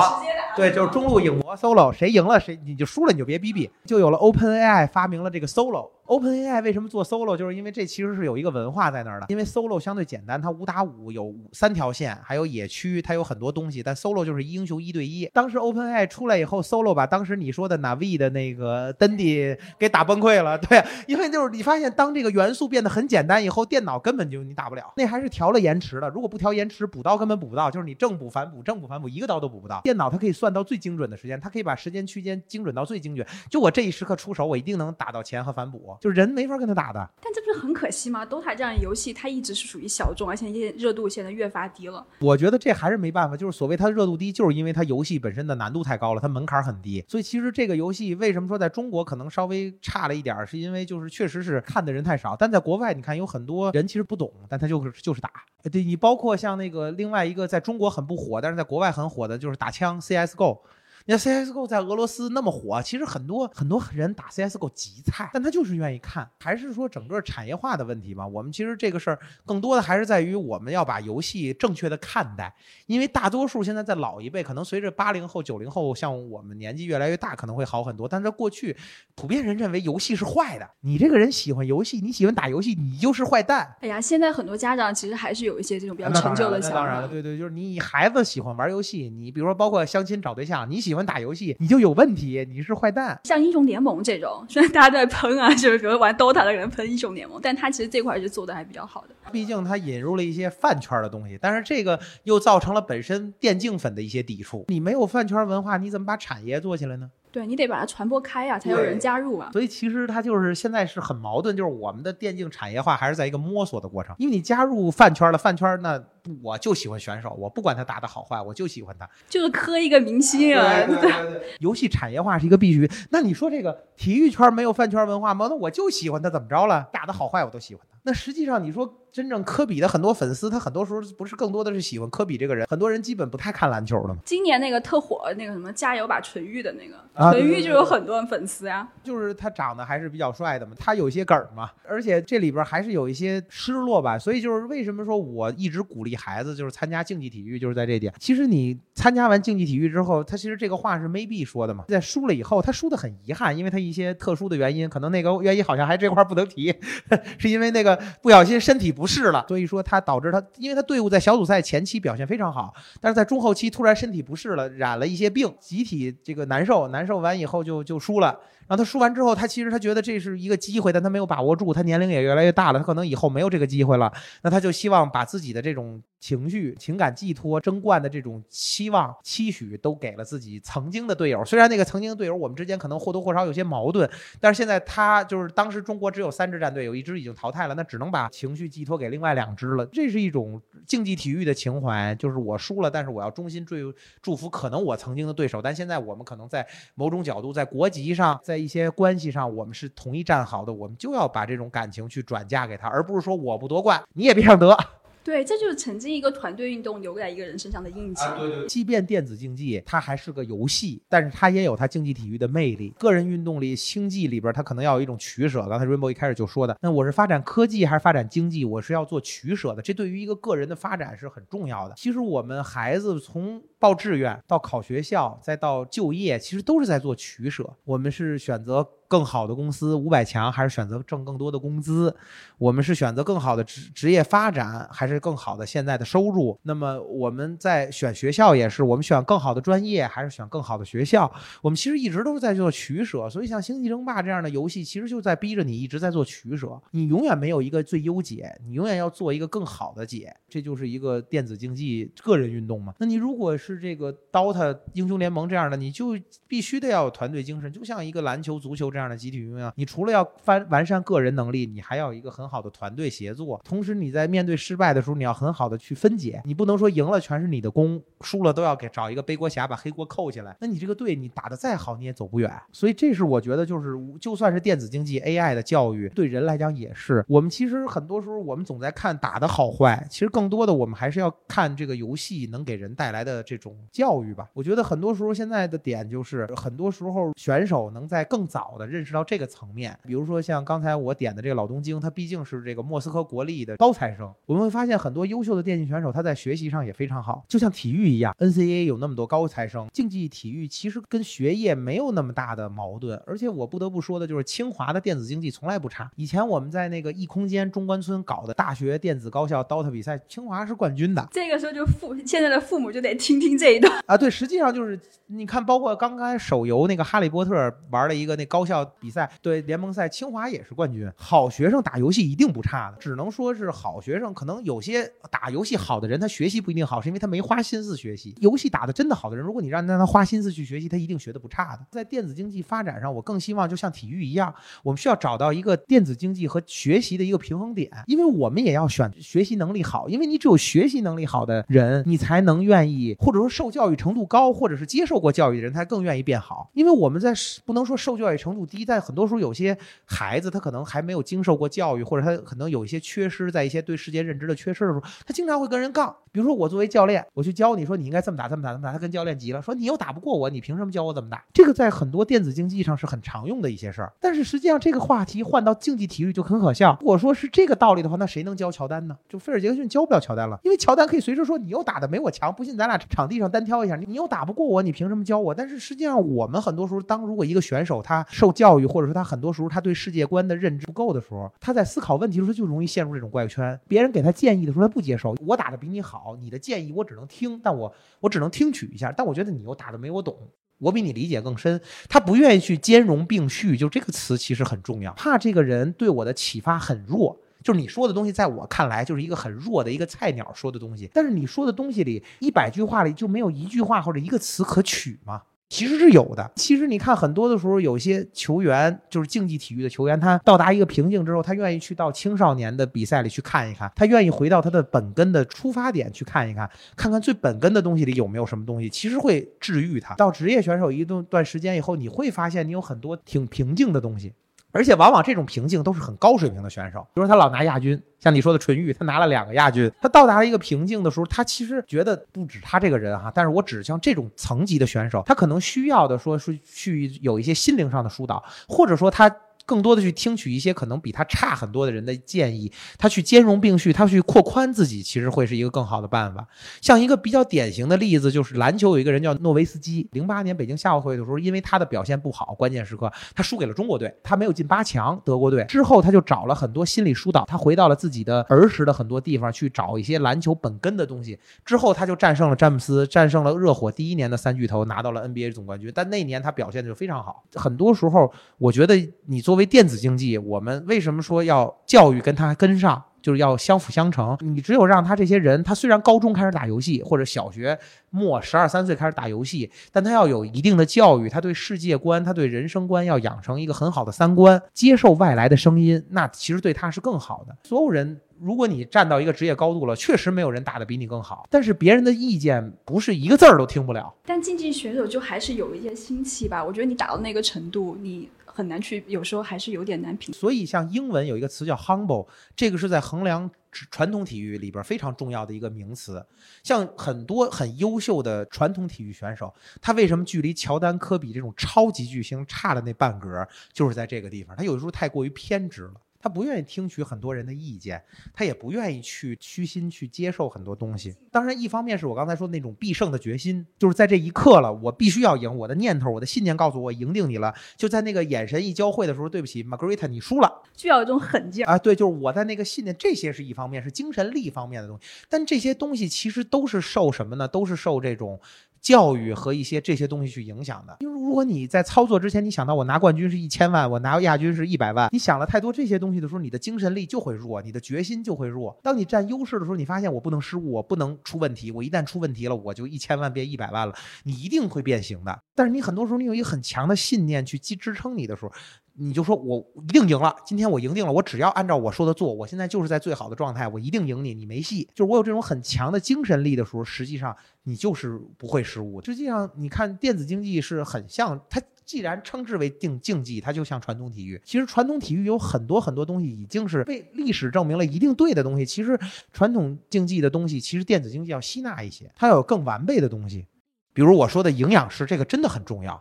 对，就是中路影魔 solo，谁赢了谁你就输了，你就别逼逼，就有了 OpenAI 发明了这个 solo。OpenAI 为什么做 solo？就是因为这其实是有一个文化在那儿的。因为 solo 相对简单，它五打五有三条线，还有野区，它有很多东西。但 solo 就是英雄一对一。当时 OpenAI 出来以后，solo 把当时你说的 Navi 的那个 Dandy 给打崩溃了。对，因为就是你发现，当这个元素变得很简单以后，电脑根本就你打不了。那还是调了延迟的，如果不调延迟，补刀根本补不到。就是你正补反补，正补反补，一个刀都补不到。电脑它可以算到最精准的时间，它可以把时间区间精准到最精准。就我这一时刻出手，我一定能打到前和反补。就是人没法跟他。打的，但这不是很可惜吗？DOTA 这样的游戏，它一直是属于小众，而且热度现在越发低了。我觉得这还是没办法，就是所谓它热度低，就是因为它游戏本身的难度太高了，它门槛很低。所以其实这个游戏为什么说在中国可能稍微差了一点，是因为就是确实是看的人太少。但在国外，你看有很多人其实不懂，但他就是就是打。对你包括像那个另外一个在中国很不火，但是在国外很火的就是打枪 CSGO。你看 CSGO 在俄罗斯那么火，其实很多很多人打 CSGO 极菜，但他就是愿意看，还是说整个产业化的问题吧？我们其实这个事儿更多的还是在于我们要把游戏正确的看待，因为大多数现在在老一辈，可能随着八零后、九零后，像我们年纪越来越大，可能会好很多。但在过去，普遍人认为游戏是坏的，你这个人喜欢游戏，你喜欢打游戏，你就是坏蛋。哎呀，现在很多家长其实还是有一些这种比较陈旧的想法。当然了，对对，就是你孩子喜欢玩游戏，你比如说包括相亲找对象，你喜欢打游戏，你就有问题，你是坏蛋。像英雄联盟这种，虽然大家都在喷啊，<laughs> 就是比如玩 DOTA 的人喷英雄联盟，但他其实这块是做的还比较好的。毕竟他引入了一些饭圈的东西，但是这个又造成了本身电竞粉的一些抵触。你没有饭圈文化，你怎么把产业做起来呢？对你得把它传播开呀，才有人加入啊。所以其实它就是现在是很矛盾，就是我们的电竞产业化还是在一个摸索的过程。因为你加入饭圈了，饭圈那我就喜欢选手，我不管他打的好坏，我就喜欢他，就是磕一个明星啊。对对 <laughs> 对，游戏产业化是一个必须。那你说这个体育圈没有饭圈文化吗？那我就喜欢他，怎么着了？打的好坏我都喜欢他。那实际上你说。真正科比的很多粉丝，他很多时候不是更多的是喜欢科比这个人，很多人基本不太看篮球的嘛。今年那个特火那个什么加油吧纯欲的那个，纯欲就有很多粉丝呀。就是他长得还是比较帅的嘛，他有些梗嘛，而且这里边还是有一些失落吧。所以就是为什么说我一直鼓励孩子就是参加竞技体育，就是在这点。其实你参加完竞技体育之后，他其实这个话是 maybe 说的嘛，在输了以后，他输的很遗憾，因为他一些特殊的原因，可能那个原因好像还这块儿不能提，<laughs> 是因为那个不小心身体不适了，所以说。他导致他，因为他队伍在小组赛前期表现非常好，但是在中后期突然身体不适了，染了一些病，集体这个难受，难受完以后就就输了。然后他输完之后，他其实他觉得这是一个机会，但他没有把握住。他年龄也越来越大了，他可能以后没有这个机会了。那他就希望把自己的这种情绪、情感寄托、争冠的这种期望、期许都给了自己曾经的队友。虽然那个曾经的队友，我们之间可能或多或少有些矛盾，但是现在他就是当时中国只有三支战队，有一支已经淘汰了，那只能把情绪寄托给另外两支了。这是一种竞技体育的情怀，就是我输了，但是我要衷心祝祝福可能我曾经的对手。但现在我们可能在某种角度，在国籍上，在在一些关系上，我们是同一战壕的，我们就要把这种感情去转嫁给他，而不是说我不夺冠，你也别想得。对，这就是曾经一个团队运动留在一个人身上的印记。对对。即便电子竞技它还是个游戏，但是它也有它竞技体育的魅力。个人运动里，星际里边它可能要有一种取舍。刚才 Rainbow 一开始就说的，那我是发展科技还是发展经济，我是要做取舍的。这对于一个个人的发展是很重要的。其实我们孩子从报志愿到考学校，再到就业，其实都是在做取舍。我们是选择。更好的公司五百强，还是选择挣更多的工资？我们是选择更好的职职业发展，还是更好的现在的收入？那么我们在选学校也是，我们选更好的专业，还是选更好的学校？我们其实一直都是在做取舍。所以像星际争霸这样的游戏，其实就在逼着你一直在做取舍。你永远没有一个最优解，你永远要做一个更好的解。这就是一个电子竞技个人运动嘛。那你如果是是这个 DOTA 英雄联盟这样的，你就必须得要有团队精神，就像一个篮球、足球这样。的集体运营，你除了要翻完善个人能力，你还要有一个很好的团队协作。同时，你在面对失败的时候，你要很好的去分解。你不能说赢了全是你的功，输了都要给找一个背锅侠把黑锅扣起来。那你这个队你打得再好，你也走不远。所以，这是我觉得就是，就算是电子竞技 AI 的教育，对人来讲也是。我们其实很多时候我们总在看打的好坏，其实更多的我们还是要看这个游戏能给人带来的这种。种教育吧。我觉得很多时候现在的点就是，很多时候选手能在更早的认识到这个层面。比如说像刚才我点的这个老东京，他毕竟是这个莫斯科国立的高材生，我们会发现很多优秀的电竞选手他在学习上也非常好，就像体育一样，NCAA 有那么多高材生，竞技体育其实跟学业没有那么大的矛盾。而且我不得不说的就是，清华的电子竞技从来不差。以前我们在那个异空间中关村搞的大学电子高校 DOTA 比赛，清华是冠军的。这个时候就父现在的父母就得听听这一段。啊，对，实际上就是你看，包括刚刚手游那个《哈利波特》玩了一个那高校比赛，对联盟赛，清华也是冠军。好学生打游戏一定不差的，只能说是好学生。可能有些打游戏好的人，他学习不一定好，是因为他没花心思学习。游戏打的真的好的人，如果你让让他花心思去学习，他一定学的不差的。在电子竞技发展上，我更希望就像体育一样，我们需要找到一个电子竞技和学习的一个平衡点，因为我们也要选学习能力好，因为你只有学习能力好的人，你才能愿意，或说受教育程度高，或者是接受过教育的人，他更愿意变好。因为我们在不能说受教育程度低，在很多时候有些孩子他可能还没有经受过教育，或者他可能有一些缺失，在一些对世界认知的缺失的时候，他经常会跟人杠。比如说我作为教练，我去教你说你应该这么打，这么打，这么打，他跟教练急了，说你又打不过我，你凭什么教我怎么打？这个在很多电子竞技上是很常用的一些事儿。但是实际上这个话题换到竞技体育就很可笑。如果说是这个道理的话，那谁能教乔丹呢？就菲尔杰克逊教不了乔丹了，因为乔丹可以随时说你又打的没我强，不信咱俩场地上单挑一下，你你又打不过我，你凭什么教我？但是实际上我们很多时候，当如果一个选手他受教育，或者说他很多时候他对世界观的认知不够的时候，他在思考问题的时候就容易陷入这种怪圈。别人给他建议的时候他不接受，我打的比你好，你的建议我只能听，但我我只能听取一下，但我觉得你又打的没我懂。我比你理解更深，他不愿意去兼容并蓄，就这个词其实很重要。怕这个人对我的启发很弱，就是你说的东西，在我看来就是一个很弱的一个菜鸟说的东西。但是你说的东西里，一百句话里就没有一句话或者一个词可取吗？其实是有的。其实你看，很多的时候，有些球员就是竞技体育的球员，他到达一个瓶颈之后，他愿意去到青少年的比赛里去看一看，他愿意回到他的本根的出发点去看一看，看看最本根的东西里有没有什么东西，其实会治愈他。到职业选手一段段时间以后，你会发现你有很多挺平静的东西。而且往往这种瓶颈都是很高水平的选手，比如说他老拿亚军，像你说的纯玉，他拿了两个亚军，他到达了一个瓶颈的时候，他其实觉得不止他这个人哈，但是我指向这种层级的选手，他可能需要的说是去有一些心灵上的疏导，或者说他。更多的去听取一些可能比他差很多的人的建议，他去兼容并蓄，他去扩宽自己，其实会是一个更好的办法。像一个比较典型的例子，就是篮球有一个人叫诺维斯基，零八年北京夏奥会的时候，因为他的表现不好，关键时刻他输给了中国队，他没有进八强，德国队之后他就找了很多心理疏导，他回到了自己的儿时的很多地方去找一些篮球本根的东西，之后他就战胜了詹姆斯，战胜了热火第一年的三巨头，拿到了 NBA 总冠军。但那年他表现的就非常好。很多时候，我觉得你做作为电子竞技，我们为什么说要教育跟他跟上？就是要相辅相成。你只有让他这些人，他虽然高中开始打游戏，或者小学末十二三岁开始打游戏，但他要有一定的教育，他对世界观、他对人生观要养成一个很好的三观，接受外来的声音，那其实对他是更好的。所有人，如果你站到一个职业高度了，确实没有人打得比你更好，但是别人的意见不是一个字儿都听不了。但竞技选手就还是有一些心气吧，我觉得你打到那个程度，你很难去，有时候还是有点难评。所以，像英文有一个词叫 humble，这个是在衡量传统体育里边非常重要的一个名词。像很多很优秀的传统体育选手，他为什么距离乔丹、科比这种超级巨星差了那半格，就是在这个地方。他有的时候太过于偏执了。他不愿意听取很多人的意见，他也不愿意去虚心去接受很多东西。当然，一方面是我刚才说的那种必胜的决心，就是在这一刻了，我必须要赢。我的念头，我的信念告诉我，赢定你了。就在那个眼神一交汇的时候，对不起，Margarita，你输了。需要一种狠劲啊！对，就是我在那个信念，这些是一方面，是精神力方面的东西。但这些东西其实都是受什么呢？都是受这种。教育和一些这些东西去影响的，因为如果你在操作之前，你想到我拿冠军是一千万，我拿亚军是一百万，你想了太多这些东西的时候，你的精神力就会弱，你的决心就会弱。当你占优势的时候，你发现我不能失误，我不能出问题，我一旦出问题了，我就一千万变一百万了，你一定会变形的。但是你很多时候你有一个很强的信念去支支撑你的时候。你就说我一定赢了，今天我赢定了，我只要按照我说的做，我现在就是在最好的状态，我一定赢你，你没戏。就是我有这种很强的精神力的时候，实际上你就是不会失误。实际上，你看电子竞技是很像它，既然称之为竞竞技，它就像传统体育。其实传统体育有很多很多东西已经是被历史证明了一定对的东西。其实传统竞技的东西，其实电子竞技要吸纳一些，它要有更完备的东西。比如我说的营养师，这个真的很重要。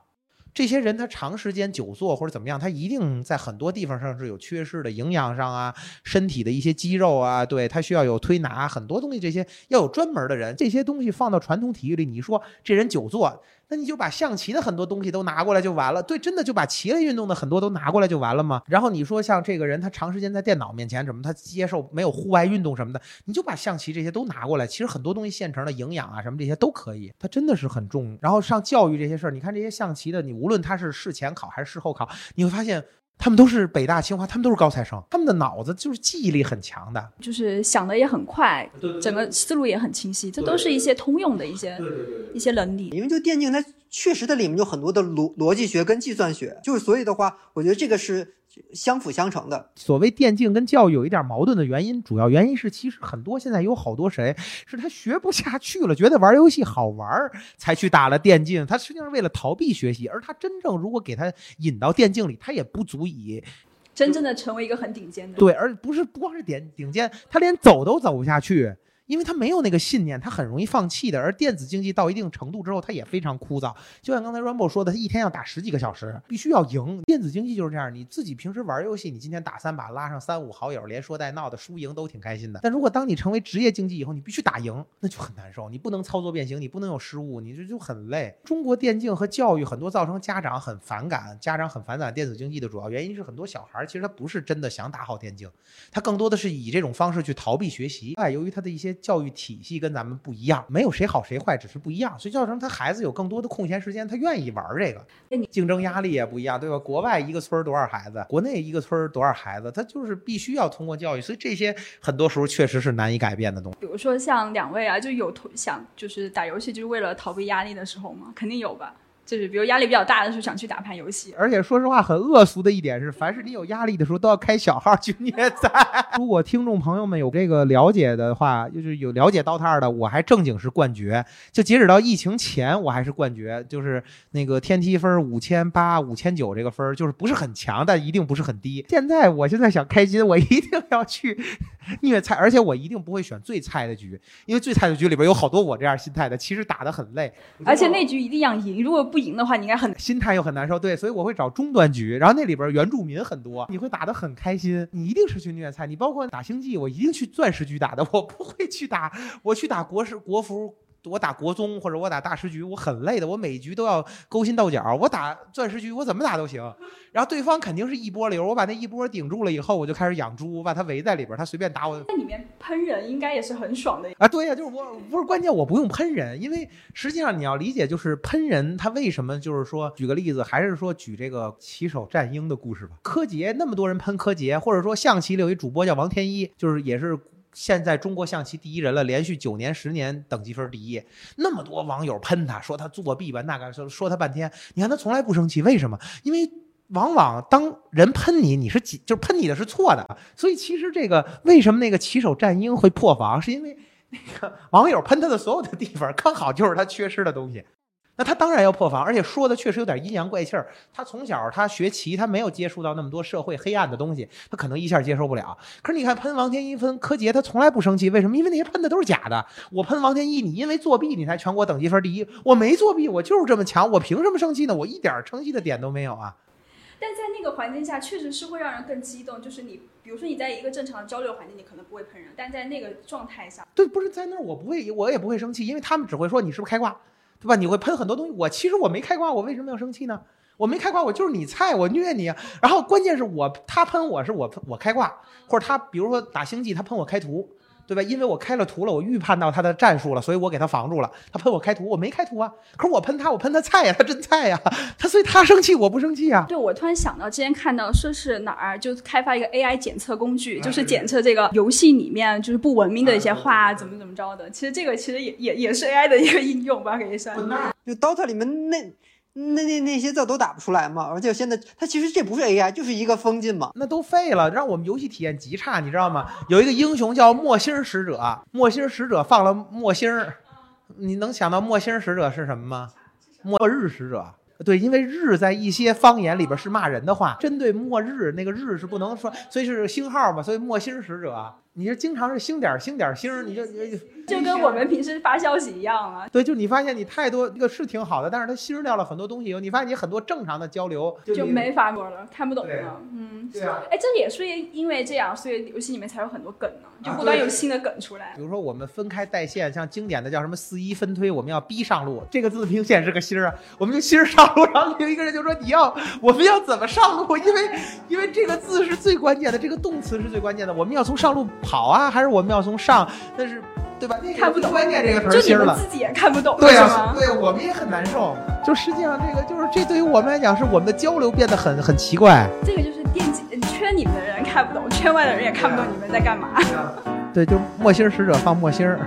这些人他长时间久坐或者怎么样，他一定在很多地方上是有缺失的，营养上啊，身体的一些肌肉啊，对他需要有推拿，很多东西这些要有专门的人。这些东西放到传统体育里，你说这人久坐。那你就把象棋的很多东西都拿过来就完了，对，真的就把棋类运动的很多都拿过来就完了吗？然后你说像这个人，他长时间在电脑面前什么，他接受没有户外运动什么的，你就把象棋这些都拿过来。其实很多东西现成的营养啊什么这些都可以，它真的是很重。然后上教育这些事儿，你看这些象棋的，你无论他是事前考还是事后考，你会发现。他们都是北大清华，他们都是高材生，他们的脑子就是记忆力很强的，就是想的也很快，整个思路也很清晰，这都是一些通用的一些一些能力。因为就电竞，它确实它里面有很多的逻逻辑学跟计算学，就是所以的话，我觉得这个是。相辅相成的。所谓电竞跟教育有一点矛盾的原因，主要原因是其实很多现在有好多谁是他学不下去了，觉得玩游戏好玩才去打了电竞，他实际上是为了逃避学习，而他真正如果给他引到电竞里，他也不足以真正的成为一个很顶尖的。对，而不是不光是点顶尖，他连走都走不下去。因为他没有那个信念，他很容易放弃的。而电子竞技到一定程度之后，它也非常枯燥。就像刚才 Rambo 说的，他一天要打十几个小时，必须要赢。电子竞技就是这样，你自己平时玩游戏，你今天打三把，拉上三五好友，连说带闹的，输赢都挺开心的。但如果当你成为职业竞技以后，你必须打赢，那就很难受。你不能操作变形，你不能有失误，你这就很累。中国电竞和教育很多造成家长很反感，家长很反感电子竞技的主要原因是很多小孩其实他不是真的想打好电竞，他更多的是以这种方式去逃避学习。哎，由于他的一些教育体系。跟咱们不一样，没有谁好谁坏，只是不一样，所以造成他孩子有更多的空闲时间，他愿意玩这个。竞争压力也不一样，对吧？国外一个村多少孩子，国内一个村多少孩子，他就是必须要通过教育，所以这些很多时候确实是难以改变的东西。比如说像两位啊，就有想就是打游戏就是为了逃避压力的时候吗？肯定有吧。就是比如压力比较大的时候想去打盘游戏，而且说实话很恶俗的一点是，凡是你有压力的时候都要开小号去虐菜。<laughs> 如果听众朋友们有这个了解的话，就是有了解刀塔的，我还正经是冠绝。就截止到疫情前，我还是冠绝，就是那个天梯分五千八、五千九这个分，就是不是很强，但一定不是很低。现在我现在想开心，我一定要去 <laughs> 虐菜，而且我一定不会选最菜的局，因为最菜的局里边有好多我这样心态的，其实打的很累。而且那局一定要赢，如果不赢的话，你应该很心态又很难受，对，所以我会找中端局，然后那里边原住民很多，你会打得很开心。你一定是去虐菜，你包括打星际，我一定去钻石局打的，我不会去打，我去打国师国服。我打国宗或者我打大师局，我很累的。我每局都要勾心斗角。我打钻石局，我怎么打都行。然后对方肯定是一波流，我把那一波顶住了以后，我就开始养猪，我把它围在里边，他随便打我。那里面喷人应该也是很爽的啊！对呀，就是我不是关键，我不用喷人，因为实际上你要理解，就是喷人他为什么就是说，举个例子，还是说举这个棋手战鹰的故事吧。柯洁那么多人喷柯洁，或者说象棋里有一主播叫王天一，就是也是。现在中国象棋第一人了，连续九年、十年等级分第一，那么多网友喷他，说他作弊吧，那个说说他半天。你看他从来不生气，为什么？因为往往当人喷你，你是几就是喷你的是错的。所以其实这个为什么那个棋手战鹰会破防，是因为那个网友喷他的所有的地方，刚好就是他缺失的东西。那他当然要破防，而且说的确实有点阴阳怪气儿。他从小他学棋，他没有接触到那么多社会黑暗的东西，他可能一下接受不了。可是你看喷王天一、喷柯洁，他从来不生气，为什么？因为那些喷的都是假的。我喷王天一，你因为作弊你才全国等级分第一，我没作弊，我就是这么强，我凭什么生气呢？我一点生气的点都没有啊。但在那个环境下，确实是会让人更激动。就是你，比如说你在一个正常的交流环境，你可能不会喷人，但在那个状态下，对，不是在那儿我不会，我也不会生气，因为他们只会说你是不是开挂。对吧？你会喷很多东西，我其实我没开挂，我为什么要生气呢？我没开挂，我就是你菜，我虐你。然后关键是我他喷我是我我开挂，或者他比如说打星际，他喷我开图。对吧？因为我开了图了，我预判到他的战术了，所以我给他防住了。他喷我开图，我没开图啊。可是我喷他，我喷他菜呀，他真菜呀。他所以他生气，我不生气啊。对，我突然想到，之前看到说是哪儿就开发一个 AI 检测工具，就是检测这个游戏里面就是不文明的一些话，怎么怎么着的。其实这个其实也也也是 AI 的一个应用吧，可以算。就 DOTA 里面那。那那那些字都打不出来嘛？而且现在它其实这不是 AI，就是一个封禁嘛。那都废了，让我们游戏体验极差，你知道吗？有一个英雄叫墨星使者，墨星使者放了墨星，你能想到墨星使者是什么吗？末日使者。对，因为日在一些方言里边是骂人的话，针对末日那个日是不能说，所以是星号嘛，所以墨星使者。你是经常是星点儿星点儿星儿，你就你就就跟我们平时发消息一样啊，对，就你发现你太多这个是挺好的，但是它牺牲掉了很多东西以后，你发现你很多正常的交流你就没法说了，看不懂了。嗯，对啊。哎，这也是因为这样，所以游戏里面才有很多梗呢，就啊不断有新的梗出来比。如说我们分开带线，像经典的叫什么四一分推，我们要逼上路，这个字明显是个心儿啊，我们就心儿上路，然后有一个人就说你要我们要怎么上路？因为因为这个字是最关键的，这个动词是最关键的，我们要从上路跑啊，还是我们要从上？但是对吧？那个看不懂关键这个词儿心了。们自己也看不懂，对啊？对我们也很难受。就实际上这个就是这对于我们来讲，是我们的交流变得很很奇怪。这个就是电竞圈里面的人看不懂，圈外的人也看不懂你们在干嘛。对，就墨心儿使者放墨心儿。